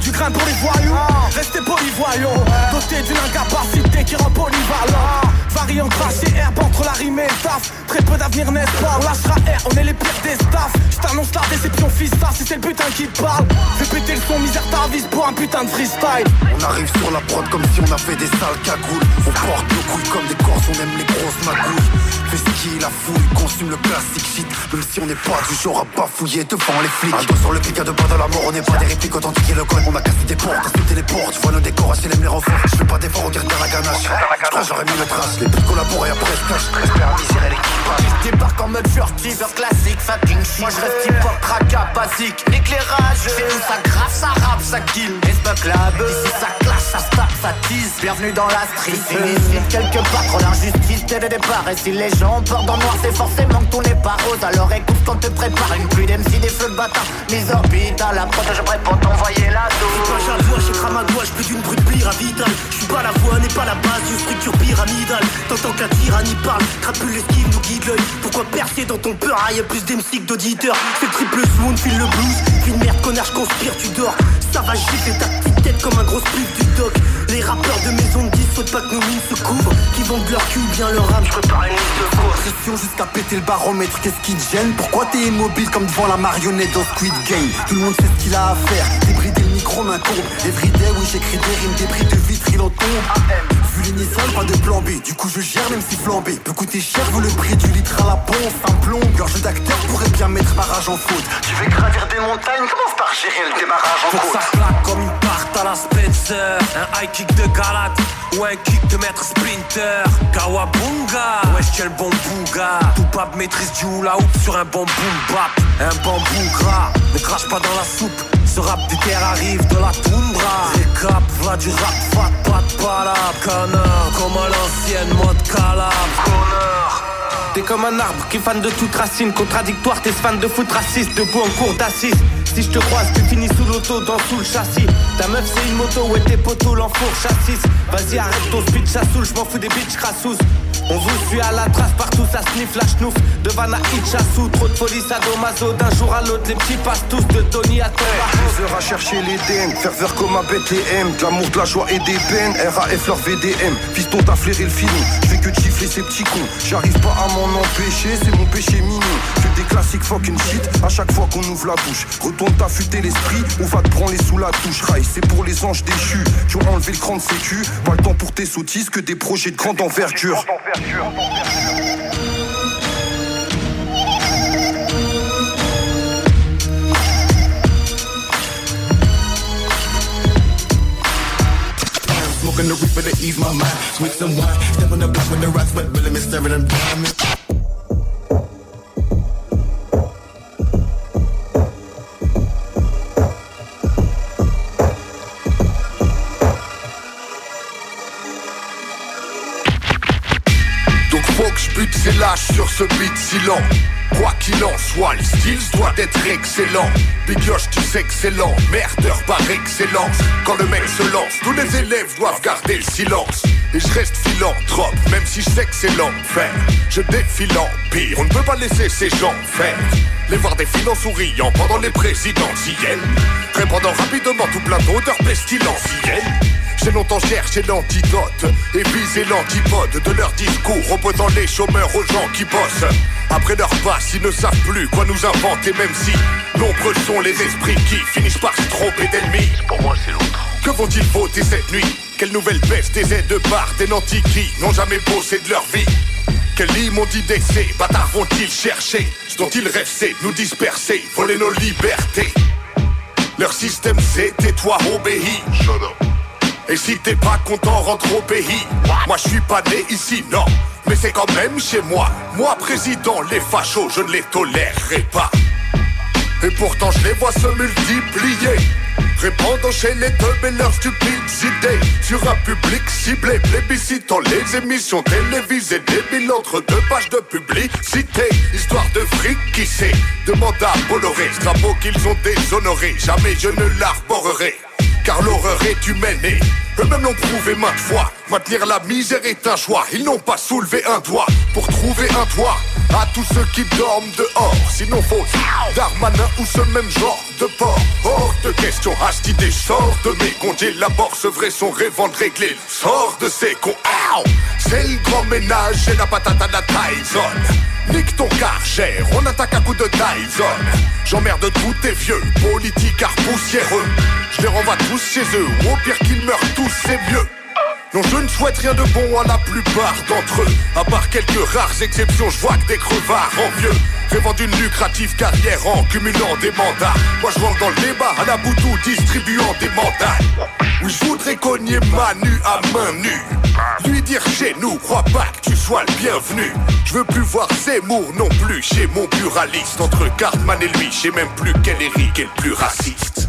Du grain pour les voyous Restez polyvoyants Dotés d'une incapacité qui rend polyvalent Variant crash et herbe entre la rime et le taf. Très peu d'avenir n'est-ce pas? On lâchera R, on est les pires des staffs. Je t'annonce la déception fils ça si c'est le putain qui parle. Fais péter le son misère t'avise pour un putain de freestyle. On arrive sur la prod comme si on a fait des sales cagoules. On porte nos couilles comme des corses, on aime les grosses magouilles. Fais ski, la fouille, consume le classique shit. Même si on n'est pas du genre à bafouiller devant les flics. Un dos sur le pic à deux pas de la mort, on n'est pas des répliques authentiques et le code. On a cassé des portes, insulté les portes, tu vois nos décors, acheter les renforts. Je fais pas d'efforts, on dirait de la ganache. Je j'aurais mis le trash, putes collaborent et après je cache J'espère misère et l'équipage. Je débarque en mode furtif, sur classique, fucking shit Moi je reste hip-hop, raca, basique. L'éclairage, c'est où ça grave, ça rappe, ça kill. Espa club, ici ça clash, ça stack, ça tease. Bienvenue dans la street, ici quelque part Trop l'injustice dès le départ. Et si les gens ont peur dans noir, c'est forcément que tout n'est pas rose. Alors écoute quand te prépare. Une pluie d'MC, des feux de bâtard. Mise orbite à la prod, je pour t'envoyer la Quand douce j'avoue, je crame à gauche, plus d'une brute pyramidale. Je suis pas la voix, n'est pas la base d'une structure pyramidale. T'entends qu'un tyrannie parle, crapule l'esquive nous guide l'œil. Pourquoi percer dans ton peur Y'a plus d'MC que d'auditeurs. C'est le triple swoon, file le blues. Une merde, connard, je conspire, tu dors. Ça va gifler ta petite tête comme un gros split du doc. Les rappeurs de maison de 10 sautent pas que nos mines se couvrent. Qui vendent leur cul bien leur âme. Je prépare une liste de jusqu'à péter le baromètre, qu'est-ce qui te gêne? Pourquoi t'es immobile comme devant la marionnette dans Squid Game? Tout le monde sait ce qu'il a à faire, micro m'incombe. Everyday, oui, j'écris des rimes, des bris de vitre, il en tombe. Vu l'initial, pas de plan B. Du coup, je gère même si flambé. Peut coûter cher, vaut le prix du litre à la pompe. Un plomb, gorge d'acteur pourrait bien mettre ma rage en faute. Tu veux gravir des montagnes, commence par gérer le démarrage en Faut côte. ça comme une Un high kick de Galate ou un kick de maître sprinter. Kawabunga, wesh quel bon bouga Tout pape maîtrise du hula hoop sur un bon boom bap. Un bambou gras, ne crache pas dans la soupe. Ce rap des terres arrive de la toundra. Récap, v'là du rap, fat, pas de palabre Connard, comme à l'ancienne mode calabre Connard T'es comme un arbre qui fan de toute racine. Contradictoire, t'es fan de foot raciste. Debout en cours d'assises Si je te croise, tu finis sous l'auto, dans sous le châssis. Ta meuf c'est une moto, ouais tes poteaux l'enfour chassis Vas-y arrête ton speed, ça saoule, je m'en fous des bitches crassous on vous suit à la trace partout, ça sniffe la schnouf. De Van à Itchassou, trop de folie, sadomaso D'un jour à l'autre, les petits passent tous de Tony à Thomas Des heures à chercher les DM, faire faire comme à Bethléem, de l'amour, de la joie et des peines, RAF leur VDM, fiston t'as flairé le film, je fais que de chiffler ces petits cons, j'arrive pas à m'en empêcher, c'est mon péché mignon, que des classiques fucking shit, à chaque fois qu'on ouvre la bouche, retourne t'affûter l'esprit, ou va te branler sous la touche, rail, c'est pour les anges déchus, tu as enlevé le cran de sécu, pas le temps pour tes sottises, que des projets de grande envergure. On ses lâches sur ce beat si lent Quoi qu'il en soit, le style doit être excellent. Bigioche tu sais que c'est lent, merdeur par excellence. Quand le mec se lance, tous les élèves doivent garder le silence. Et je reste philanthrope, même si je sais que c'est l'enfer. Je défile en pire, on ne peut pas laisser ces gens faire. Les voir défiler en souriant pendant les présidentielles. Répandant rapidement tout plein d'odeurs pestilentielles longtemps cherché l'antidote. Et visé l'antipode de leur discours opposant les chômeurs aux gens qui bossent. Après leur passe, ils ne savent plus quoi nous inventer, même si nombreux sont les esprits qui finissent par se tromper d'ennemis. Pour moi, c'est l'autre. Que vont-ils voter cette nuit? Quelle nouvelle baisse des aides de bar des nantis qui n'ont jamais bossé de leur vie? Quel immonde décès, bâtards vont-ils chercher? Ce dont ils rêvent c'est de nous disperser, voler nos libertés. Leur système c'est tais-toi, obéis et si t'es pas content, rentre au pays. Moi je suis pas né ici, non. Mais c'est quand même chez moi. Moi président, les fachos, je ne les tolérerai pas. Et pourtant je les vois se multiplier. Répandant chez les teubs et leurs stupides idées Sur un public ciblé, plébiscitant les émissions télévisées Débiles entre deux pages de publicité Histoire de fric qui sait Demande à Bolloré, ce qu'ils ont déshonoré Jamais je ne l'arborerai car l'horreur est humaine et eux-mêmes l'ont prouvé maintes fois. Maintenir la misère est un choix, ils n'ont pas soulevé un doigt pour trouver un toit à tous ceux qui dorment dehors. Sinon faut Darmanin ou ce même genre de port. Hors de question, à cette idée sort de mes. J'élabore ce vrai son rêvant de. Sors de ces cons, c'est le grand ménage et la patate à la Tyson. Nique ton karcher, on attaque à coup de Dyson. J'emmerde tous tes vieux, politiques poussiéreux. Je les renvoie tous chez eux, ou au pire qu'ils meurent tous, c'est mieux non, je ne souhaite rien de bon à la plupart d'entre eux. À part quelques rares exceptions, je vois que des crevards en vieux. Rêvant d'une lucrative carrière en cumulant des mandats. Moi, je rentre dans le débat à la boutou, distribuant des mandats. Oui, je voudrais cogner Manu à main nue. Lui dire chez nous, crois pas que tu sois le bienvenu. Je veux plus voir Zemmour non plus chez mon pluraliste. Entre Cartman et lui, je sais même plus quel Eric est le plus raciste.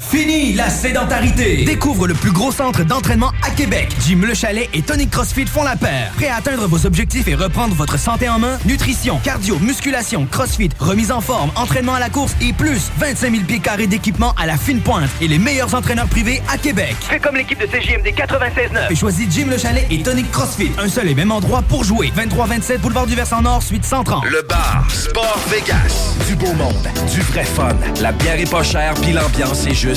Fini la sédentarité! Découvre le plus gros centre d'entraînement à Québec. Jim Le Chalet et Tonic CrossFit font la paire. Prêt à atteindre vos objectifs et reprendre votre santé en main? Nutrition, cardio, musculation, CrossFit, remise en forme, entraînement à la course et plus 25 000 pieds carrés d'équipement à la fine pointe et les meilleurs entraîneurs privés à Québec. Fais comme l'équipe de CJMD 96.9. Et choisis Jim Le Chalet et Tonic CrossFit. Un seul et même endroit pour jouer. 23-27 Boulevard du Versant Nord, suite 130. Le bar Sport Vegas. Du beau monde, du vrai fun. La bière est pas chère, puis l'ambiance est juste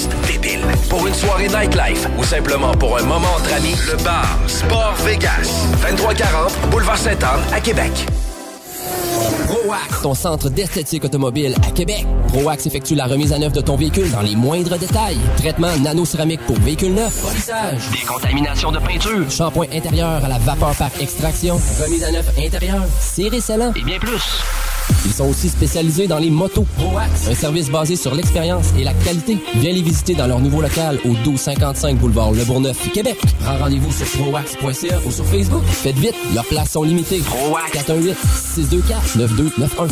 Pour une soirée nightlife ou simplement pour un moment entre amis, le bar Sport Vegas. 2340 Boulevard Sainte-Anne à Québec. ProAx, ton centre d'esthétique automobile à Québec. ProAx effectue la remise à neuf de ton véhicule dans les moindres détails. Traitement nano-céramique pour véhicule neuf, polissage, Décontamination de peinture. shampoing intérieur à la vapeur par extraction, remise à neuf intérieure, scellant. Et bien plus. Ils sont aussi spécialisés dans les motos. Un service basé sur l'expérience et la qualité. Viens les visiter dans leur nouveau local au 1255 boulevard Le Bourgneuf, Québec. Prends rendez-vous sur proax.ca ou sur Facebook. Faites vite, leurs places sont limitées. ProAx 418 624 9291.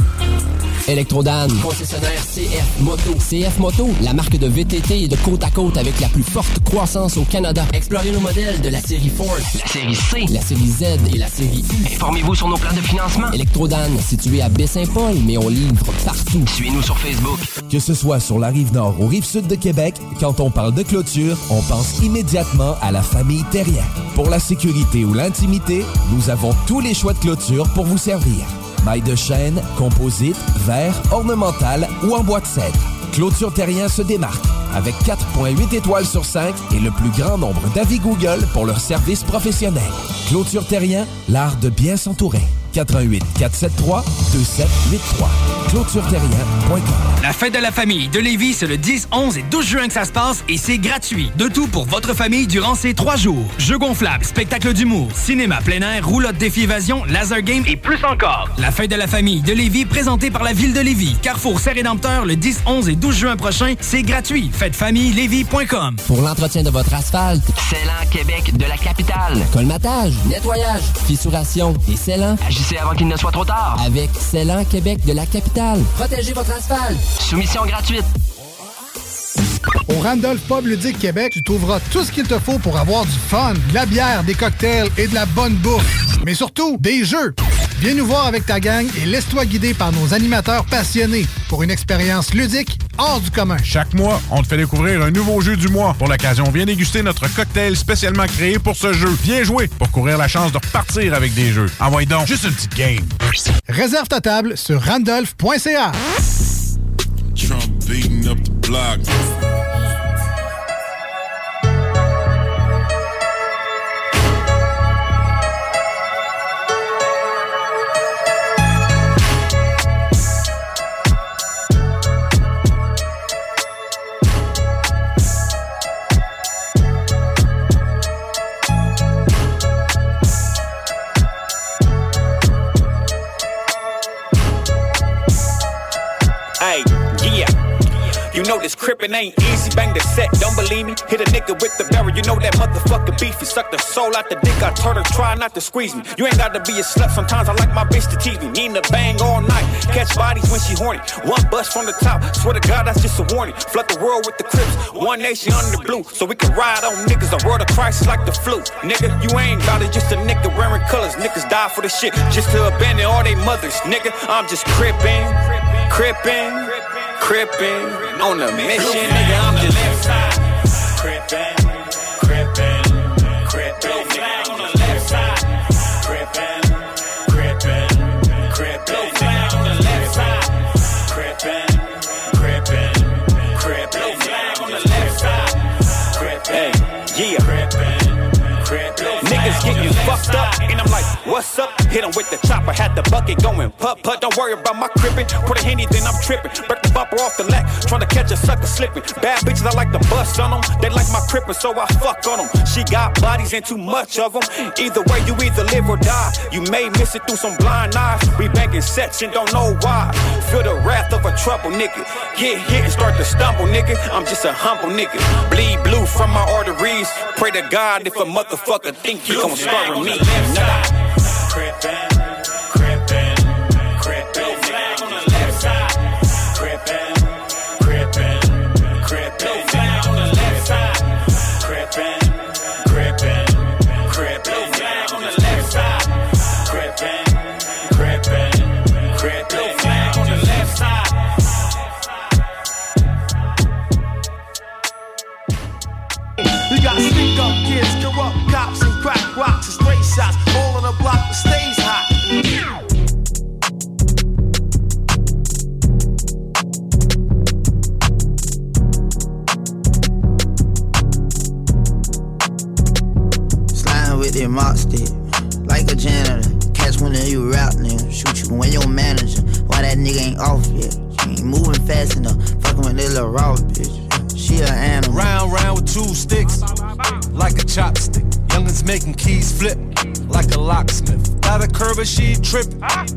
Electrodan, concessionnaire CF Moto. CF Moto, la marque de VTT et de côte à côte avec la plus forte croissance au Canada. Explorez nos modèles de la série Force, La série C. la série Z et la série U. Informez-vous sur nos plans de financement. Electrodan, situé à Baie-Saint-Paul, mais on livre partout. Suivez-nous sur Facebook. Que ce soit sur la rive nord ou rive sud de Québec, quand on parle de clôture, on pense immédiatement à la famille Terrien. Pour la sécurité ou l'intimité, nous avons tous les choix de clôture pour vous servir. Maille de chêne, composite, verre, ornemental ou en bois de cèdre. Clôture Terrien se démarque avec 4.8 étoiles sur 5 et le plus grand nombre d'avis Google pour leur service professionnel. Clôture Terrien, l'art de bien s'entourer. 88 473 2783. ClôtureTerrien.com. La fête de la famille de Lévis, c'est le 10, 11 et 12 juin que ça se passe et c'est gratuit. De tout pour votre famille durant ces trois jours. Jeux gonflables, spectacle d'humour, cinéma plein air, roulotte défi évasion, laser game et plus encore. La fête de la famille de Lévis, présentée par la ville de Lévis. Carrefour Saint-Rédempteur le 10, 11 et 12 juin prochain, c'est gratuit. Fêtefamillelévis.com. Pour l'entretien de votre asphalte, Célan Québec de la capitale. colmatage, nettoyage, fissuration et scellant. Agissez avant qu'il ne soit trop tard. Avec Célan Québec de la capitale. Protégez votre asphalte. Soumission gratuite. Au Randolph Pub Ludique Québec, tu trouveras tout ce qu'il te faut pour avoir du fun, de la bière, des cocktails et de la bonne bouffe. Mais surtout, des jeux. Viens nous voir avec ta gang et laisse-toi guider par nos animateurs passionnés pour une expérience ludique hors du commun. Chaque mois, on te fait découvrir un nouveau jeu du mois. Pour l'occasion, viens déguster notre cocktail spécialement créé pour ce jeu. Viens jouer pour courir la chance de repartir avec des jeux. Envoie donc juste une petite game. Réserve ta table sur randolph.ca. Trump beating up the block. Bang the set, don't believe me. Hit a nigga with the barrel, you know that motherfucker beefy. Suck the soul out the dick, I told her try not to squeeze me. You ain't gotta be a slut, sometimes I like my bitch to tease me. Needing to bang all night, catch bodies when she horny. One bust from the top, swear to God that's just a warning. Flood the world with the crips, one nation under the blue. So we can ride on niggas, a world of crisis like the flu. Nigga, you ain't about it, just a nigga wearing colors. Niggas die for the shit, just to abandon all they mothers. Nigga, I'm just crippin', crippin', crippin', on a mission, nigga, I'm just left side. Crippin', crippin', crippin', nigga, on the left side. Crippin', crippin', crippin', nigga, on the left side. Crippin', crippin', crippin', nigga, on the left side. Crippin', yeah. Niggas getting fucked up, and I'm like, what's up? Hit 'em with the chopper, had the bucket going putt putt. Don't worry about my crippin'. Put a henny, then I'm trippin'. Break the bumper off the trying to catch a sucker slippin'. Bad bitches, I like to bust on them. They like my crippin', so I fuck on them. She got bodies and too much of them. Either way, you either live or die. You may miss it through some blind eyes. We banking sets and don't know why. Feel the wrath of a trouble nigga. Get hit and start to stumble, nigga. I'm just a humble nigga. Bleed blue from my arteries. Pray to God if a motherfucker think he gon' start with me. Nah crib. With that mop stick, like a janitor. Catch one of you rap nigga, shoot you when your manager. Why that nigga ain't off yet? She ain't moving fast enough. Fucking with this little raw bitch. She a animal. Round, round with two sticks, like a chopstick. Youngins making keys flip, like a locksmith. Got a curve, but she trip.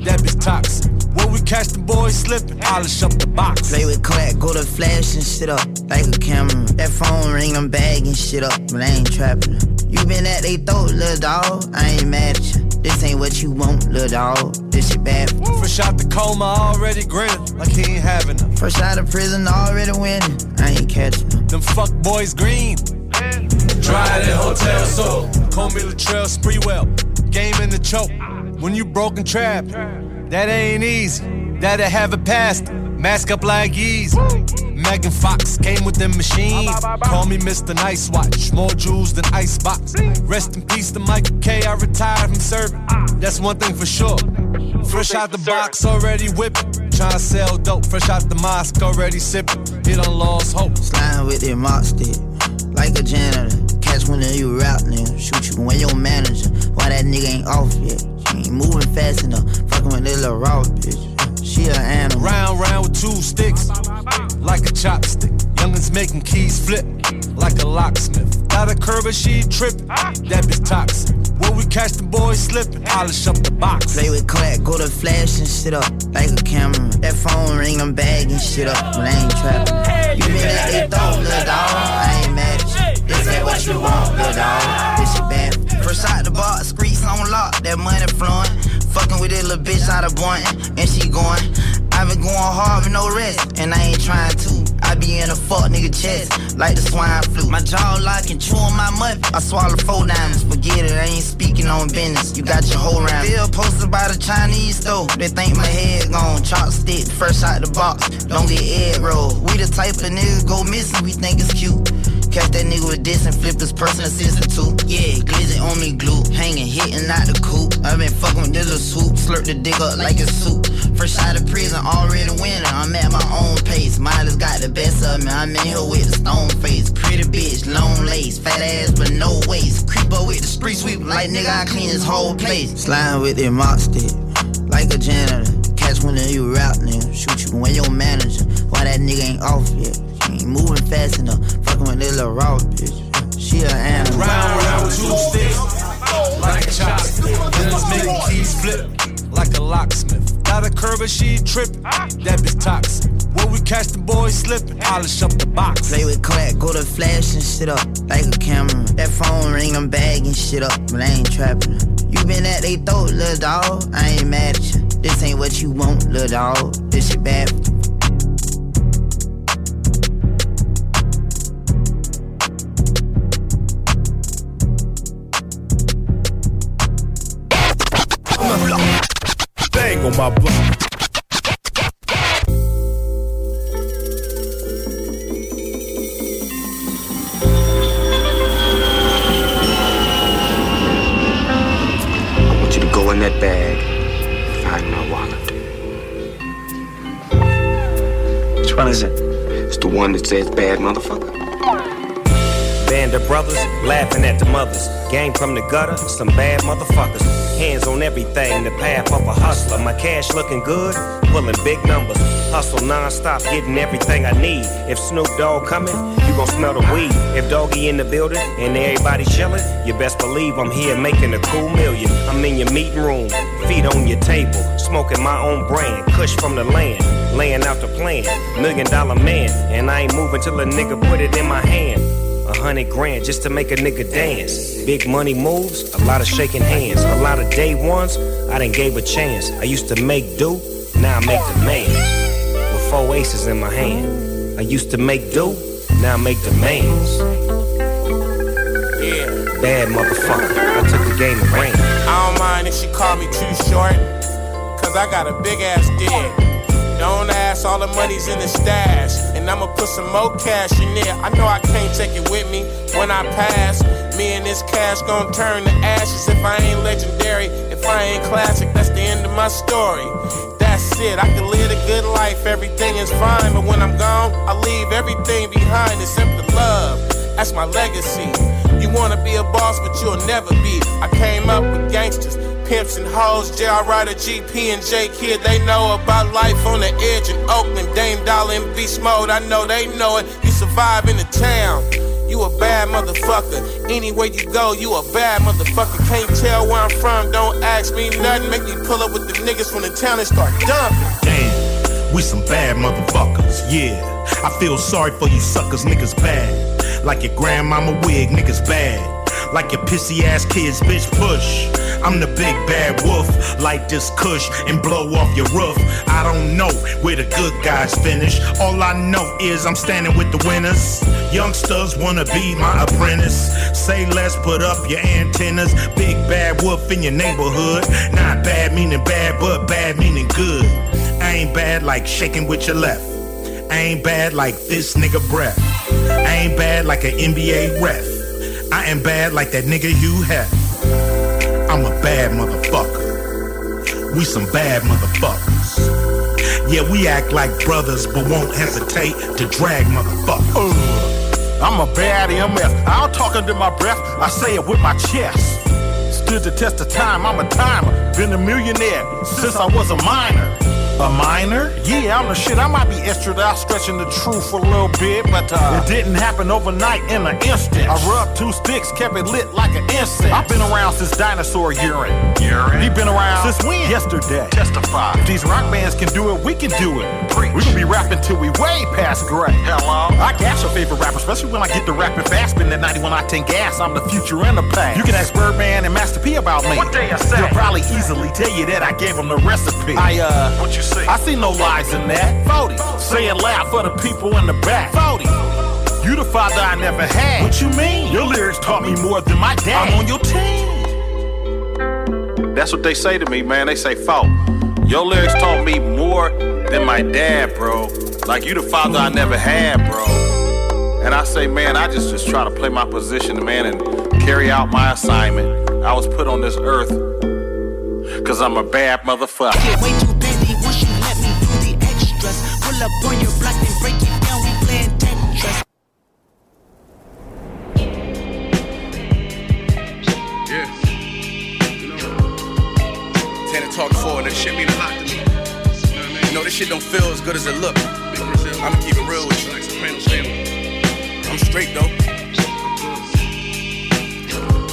That bitch toxic. When we catch the boys slipping, polish up the box. Play with clack, go to flash and shit up like a camera. That phone ring, I'm bagging shit up, but I ain't trapping. You been at they throat, little dog. I ain't mad at you. This ain't what you want, little dog. This shit bad. Fresh out the coma, already grinning like he ain't having her. Fresh out of prison, already winning. I ain't catching them. Them fuck boys green. Dry that hotel soap. Call me Latrell Spreewell. Game in the choke. When you broken trap, that ain't easy. That'll have a past. Mask up like Yeezy. Megan Fox came with the machine. Call me Mr. Nice Watch. More jewels than Icebox. Rest in peace to Michael K. I retired from serving. That's one thing for sure. Fresh out the box, already whipping. Tryna sell dope. Fresh out the mosque, already sipping. Hit on lost hope. Sliding with that mop stick, like a janitor. Catch one of you rap nigga, shoot you when your manager. Why that nigga ain't off yet? She ain't moving fast enough. Fucking with this little raw bitch. She an animal. Round, round with two sticks, like a chopstick. Youngins making keys flip, like a locksmith. Got a curve, but she trip. That bitch toxic. When we catch the boys slipping, polish up the box. Play with clack, go to flash and shit up like a camera. That phone ring, I'm bagging shit up, when I ain't trapping. You been at they throat, little dog. I ain't mad at you. This ain't what you want, little dog. This shit bad. First out the box, streets on lock, that money flowing. Fucking with this little bitch out of Boynton, and she going. I been going hard with no rest, and I ain't trying to. I be in a fuck nigga chest, like the swine flu. My jaw locking, chewing my mud. I swallow four diamonds, forget it, I ain't speaking on business. You got your whole round. Bill posted by the Chinese store. They think my head gone, chopstick, first out the box. Don't get egg roll. We the type of niggas go missing, we think it's cute. Catch that nigga with this and flip his personal assistant too. Yeah, glizzy on me glue, hanging, hitting out the coop. I been fucking with this little swoop, slurp the dick up like a soup. Fresh out of prison, already winning. I'm at my own pace. Miley's got the best of me. I'm in here with a stone face. Pretty bitch, long lace, fat ass but no waist. Creep up with the street sweep like nigga, I clean this whole place. Sliding with that mop stick, like a janitor. Catch one of you rap nigga, shoot you when your manager. Why that nigga ain't off yet? She ain't moving fast enough. Fucking with this little raw bitch. She an animal. Round, round with two sticks, like a chopstick. Youngins making keys flip, like a locksmith. Got a curve, but she trip. That bitch toxic. When we catch the boys slipping, polish up the box. Play with crack, go to flash and shit up like a camera. That phone ring, I'm bagging shit up, but I ain't trapping. You been at they throat, little dog. I ain't mad at you. This ain't what you want, little dog. This shit bad. Bang on my block. I want you to go in that bag, find my wallet. Which one is it? It's the one that says bad motherfucker. Band of brothers laughing at the mothers. Gang from the gutter, some bad motherfuckers. Hands on everything, the path of a hustler. My cash looking good, pulling big numbers. Hustle non-stop, getting everything I need. If Snoop Dogg coming, you gon' smell the weed. If Doggy in the building and everybody chillin', you best believe I'm here making a cool million. I'm in your meeting room, feet on your table, smoking my own brand, kush from the land, laying out the plan. Million dollar man, and I ain't moving till a nigga put it in my hand. Hundred grand just to make a nigga dance. Big money moves, a lot of shaking hands. A lot of day ones, I done gave a chance. I used to make do, now I make demands. With four aces in my hand. I used to make do, now I make demands. Yeah, bad motherfucker. I took the game to rain. I don't mind if she call me too short, cause I got a big ass dick. Don't ask, all the money's in the stash. And I'ma put some more cash in there. I know I can't take it with me when I pass. Me and this cash gon' turn to ashes if I ain't legendary. If I ain't classic, that's the end of my story. That's it, I can live a good life, everything is fine. But when I'm gone, I leave everything behind except the love. That's my legacy. You wanna be a boss, but you'll never be. I came up with gangsters. Pimps and hoes, J.R. Ryder, GP, and J Kid, they know about life on the edge in Oakland. Dame Dollar and Beast Mode, I know they know it. You survive in the town. You a bad motherfucker. Anywhere you go, you a bad motherfucker. Can't tell where I'm from, don't ask me nothing. Make me pull up with the niggas from the town and start dumping. Damn, we some bad motherfuckers, yeah. I feel sorry for you suckers, niggas bad. Like your grandmama wig, niggas bad. Like your pissy ass kids, bitch push. I'm the big bad wolf, light this kush and blow off your roof. I don't know where the good guys finish. All I know is I'm standing with the winners. Youngsters wanna be my apprentice. Say less, put up your antennas. Big bad wolf in your neighborhood. Not bad meaning bad, but bad meaning good. I ain't bad like shaking with your left. I ain't bad like this nigga breath. I ain't bad like an NBA ref. I am bad like that nigga you have. I'm a bad motherfucker. We some bad motherfuckers. Yeah, we act like brothers, but won't hesitate to drag motherfuckers. Uh, I'm a bad MF. I don't talk under my breath, I say it with my chest. Stood the test of time, I'm a timer. Been a millionaire since I was a minor. A minor? Yeah, I'm the shit. I might be extra out stretching the truth for a little bit, but uh, it didn't happen overnight in an instant. I rubbed two sticks, kept it lit like an incense. I've been around since dinosaur urine. Urine? He been around Since when? Yesterday. Testify. If these rock bands can do it, we can do it. Preach. We gonna be rapping till we way past gray. Hello? I gas your favorite rapper, especially when I get to rapping fast. Spin that 91 octane gas, I'm the future and the past. You can ask Birdman and Master P about me. What they say? They'll probably easily tell you that I gave them the recipe. I uh, What you say? I see no lies in that. 40. Say it loud for the people in the back. 40. You the father I never had. What you mean? Your lyrics taught me more than my dad. I'm on your team. That's what they say to me, man. They say, "Fault, your lyrics taught me more than my dad, bro. Like you the father I never had, bro." And I say, man, I just just try to play my position, man, and carry out my assignment. I was put on this earth because I'm a bad motherfucker. Up on your block and break it down. We playing Tetris. Yeah. You know, Tana talk forward, that shit mean a lot to me. You know, this shit don't feel as good as it look. I'ma keep it real with you. I'm straight though.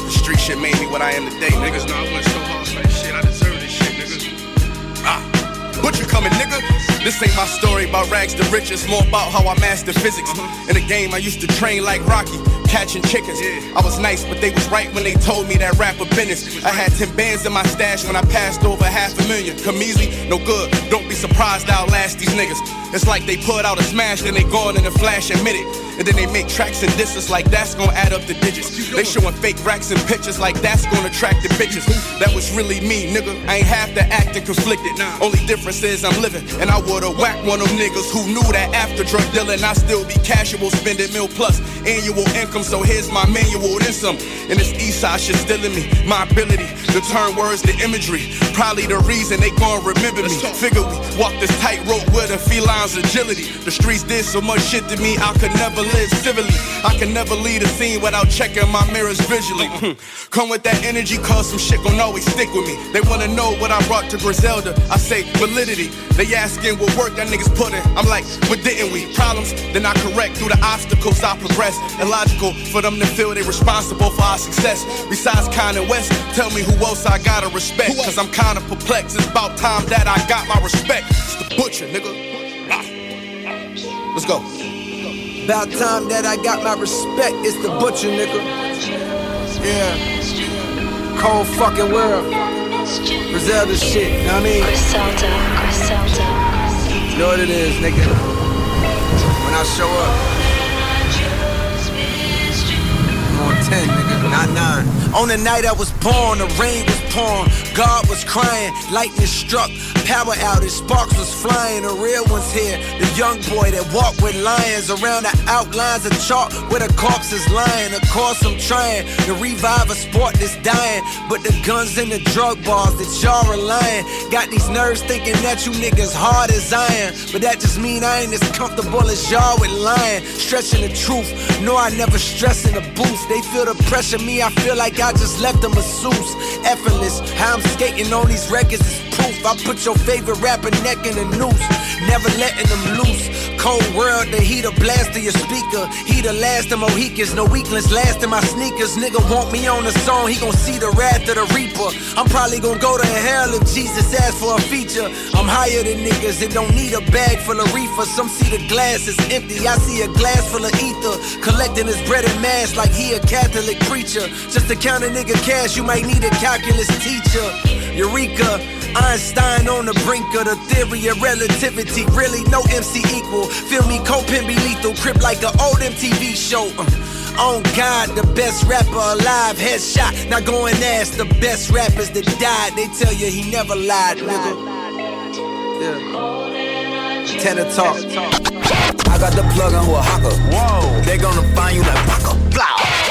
The street shit made me what I am today. Niggas know I went so hard for this shit. I deserve this shit, nigga. Ah, Butcher coming, nigga. This ain't my story about rags to riches, more about how I mastered physics. Mm-hmm. In the game, I used to train like Rocky, catching chickens. I was nice, but they was right when they told me that rapper business. I had 10 bands in my stash when I passed over half a million. Come easy, no good. Don't be surprised I outlast these niggas. It's like they put out a smash, then they gone in a flash and admit it. And then they make tracks and disses like that's gonna add up the digits. They showing fake racks and pictures like that's gonna attract the bitches. That was really me, nigga. I ain't have to act and conflicted. Only difference is I'm living. And I would've whacked one of them niggas who knew that after drug dealing, I still be casual, spending mil plus annual income. So here's my manual, then some. And this east side shit still in me. My ability to turn words to imagery. Probably the reason they gon' remember me. Figure we walk this tightrope with a agility. The streets did so much shit to me, I could never live civilly. I can never lead a scene without checking my mirrors visually. Come with that energy, cause some shit gon' always stick with me. They wanna know what I brought to Griselda. I say validity. They asking what work that niggas put in. I'm like, what didn't we? Problems, then I correct through the obstacles I progress. Illogical for them to feel they responsible for our success. Besides Kanye West, tell me who else I gotta respect. Cause I'm kinda perplexed. It's about time that I got my respect. It's the butcher, nigga. Let's go. About time that I got my respect. It's the butcher, nigga. Yeah. Cold fucking world. Griselda shit, know what I mean? Griselda, Griselda. You know what it is, nigga. When I show up. I'm on 10, nigga, not 9. On the night I was born, the rain was pouring. God was crying, lightning struck, power outage, sparks was flying. The real one's here, the young boy that walked with lions around the outlines of chalk where the corpse is lying. Of course, I'm trying to revive a sport that's dying, but the guns and the drug bars that y'all relying got these nerves thinking that you niggas hard as iron. But that just mean I ain't as comfortable as y'all with lying, stretching the truth. No, I never stress in the booth. They feel the pressure, me, I feel like I just left them a masseuse. Effortless, how I'm skating on these records is proof. I put your favorite rapper neck in a noose, never letting them loose. Cold world, the heater blast to your speaker. He the last of Mohicans, no weaklings last in my sneakers. Nigga want me on the song, he gon' see the wrath of the reaper. I'm probably gon' go to hell if Jesus asks for a feature. I'm higher than niggas that don't need a bag full of reefer. Some see the glass is empty, I see a glass full of ether. Collecting his bread and mass like he a Catholic preacher. Just to count a nigga cash, you might need a calculus teacher. Eureka. Einstein on the brink of the theory of relativity. Really, no MC equal. Feel me, coping be lethal. Crip like an old MTV show. Uh, on God, the best rapper alive. Headshot. Now go and ask the best rappers that died. They tell you he never lied, nigga. Yeah. Tenor talk. I got the plug on a. Whoa. They gonna find you like Paco.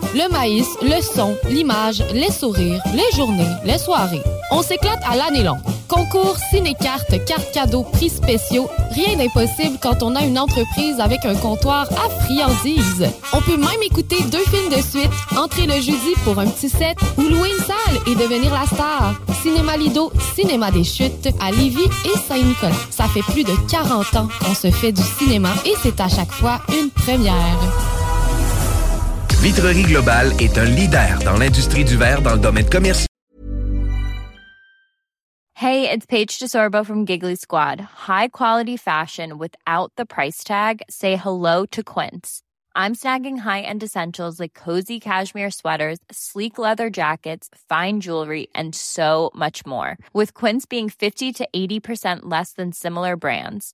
Le maïs, le son, l'image, les sourires, les journées, les soirées. On s'éclate à l'année longue. Concours, ciné-cartes, cartes cadeaux, prix spéciaux, rien d'impossible quand on a une entreprise avec un comptoir à friandises. On peut même écouter deux films de suite, entrer le jeudi pour un petit set ou louer une salle et devenir la star. Cinéma Lido, cinéma des chutes à Lévis et Saint-Nicolas. Ça fait plus de 40 ans qu'on se fait du cinéma et c'est à chaque fois une première. Vitrerie Globale est un leader dans l'industrie du verre dans le domaine commercial. Hey, it's Paige DeSorbo from Giggly Squad. High quality fashion without the price tag. Say hello to Quince. I'm snagging high-end essentials like cozy cashmere sweaters, sleek leather jackets, fine jewelry, and so much more. With Quince being 50 to 80% less than similar brands.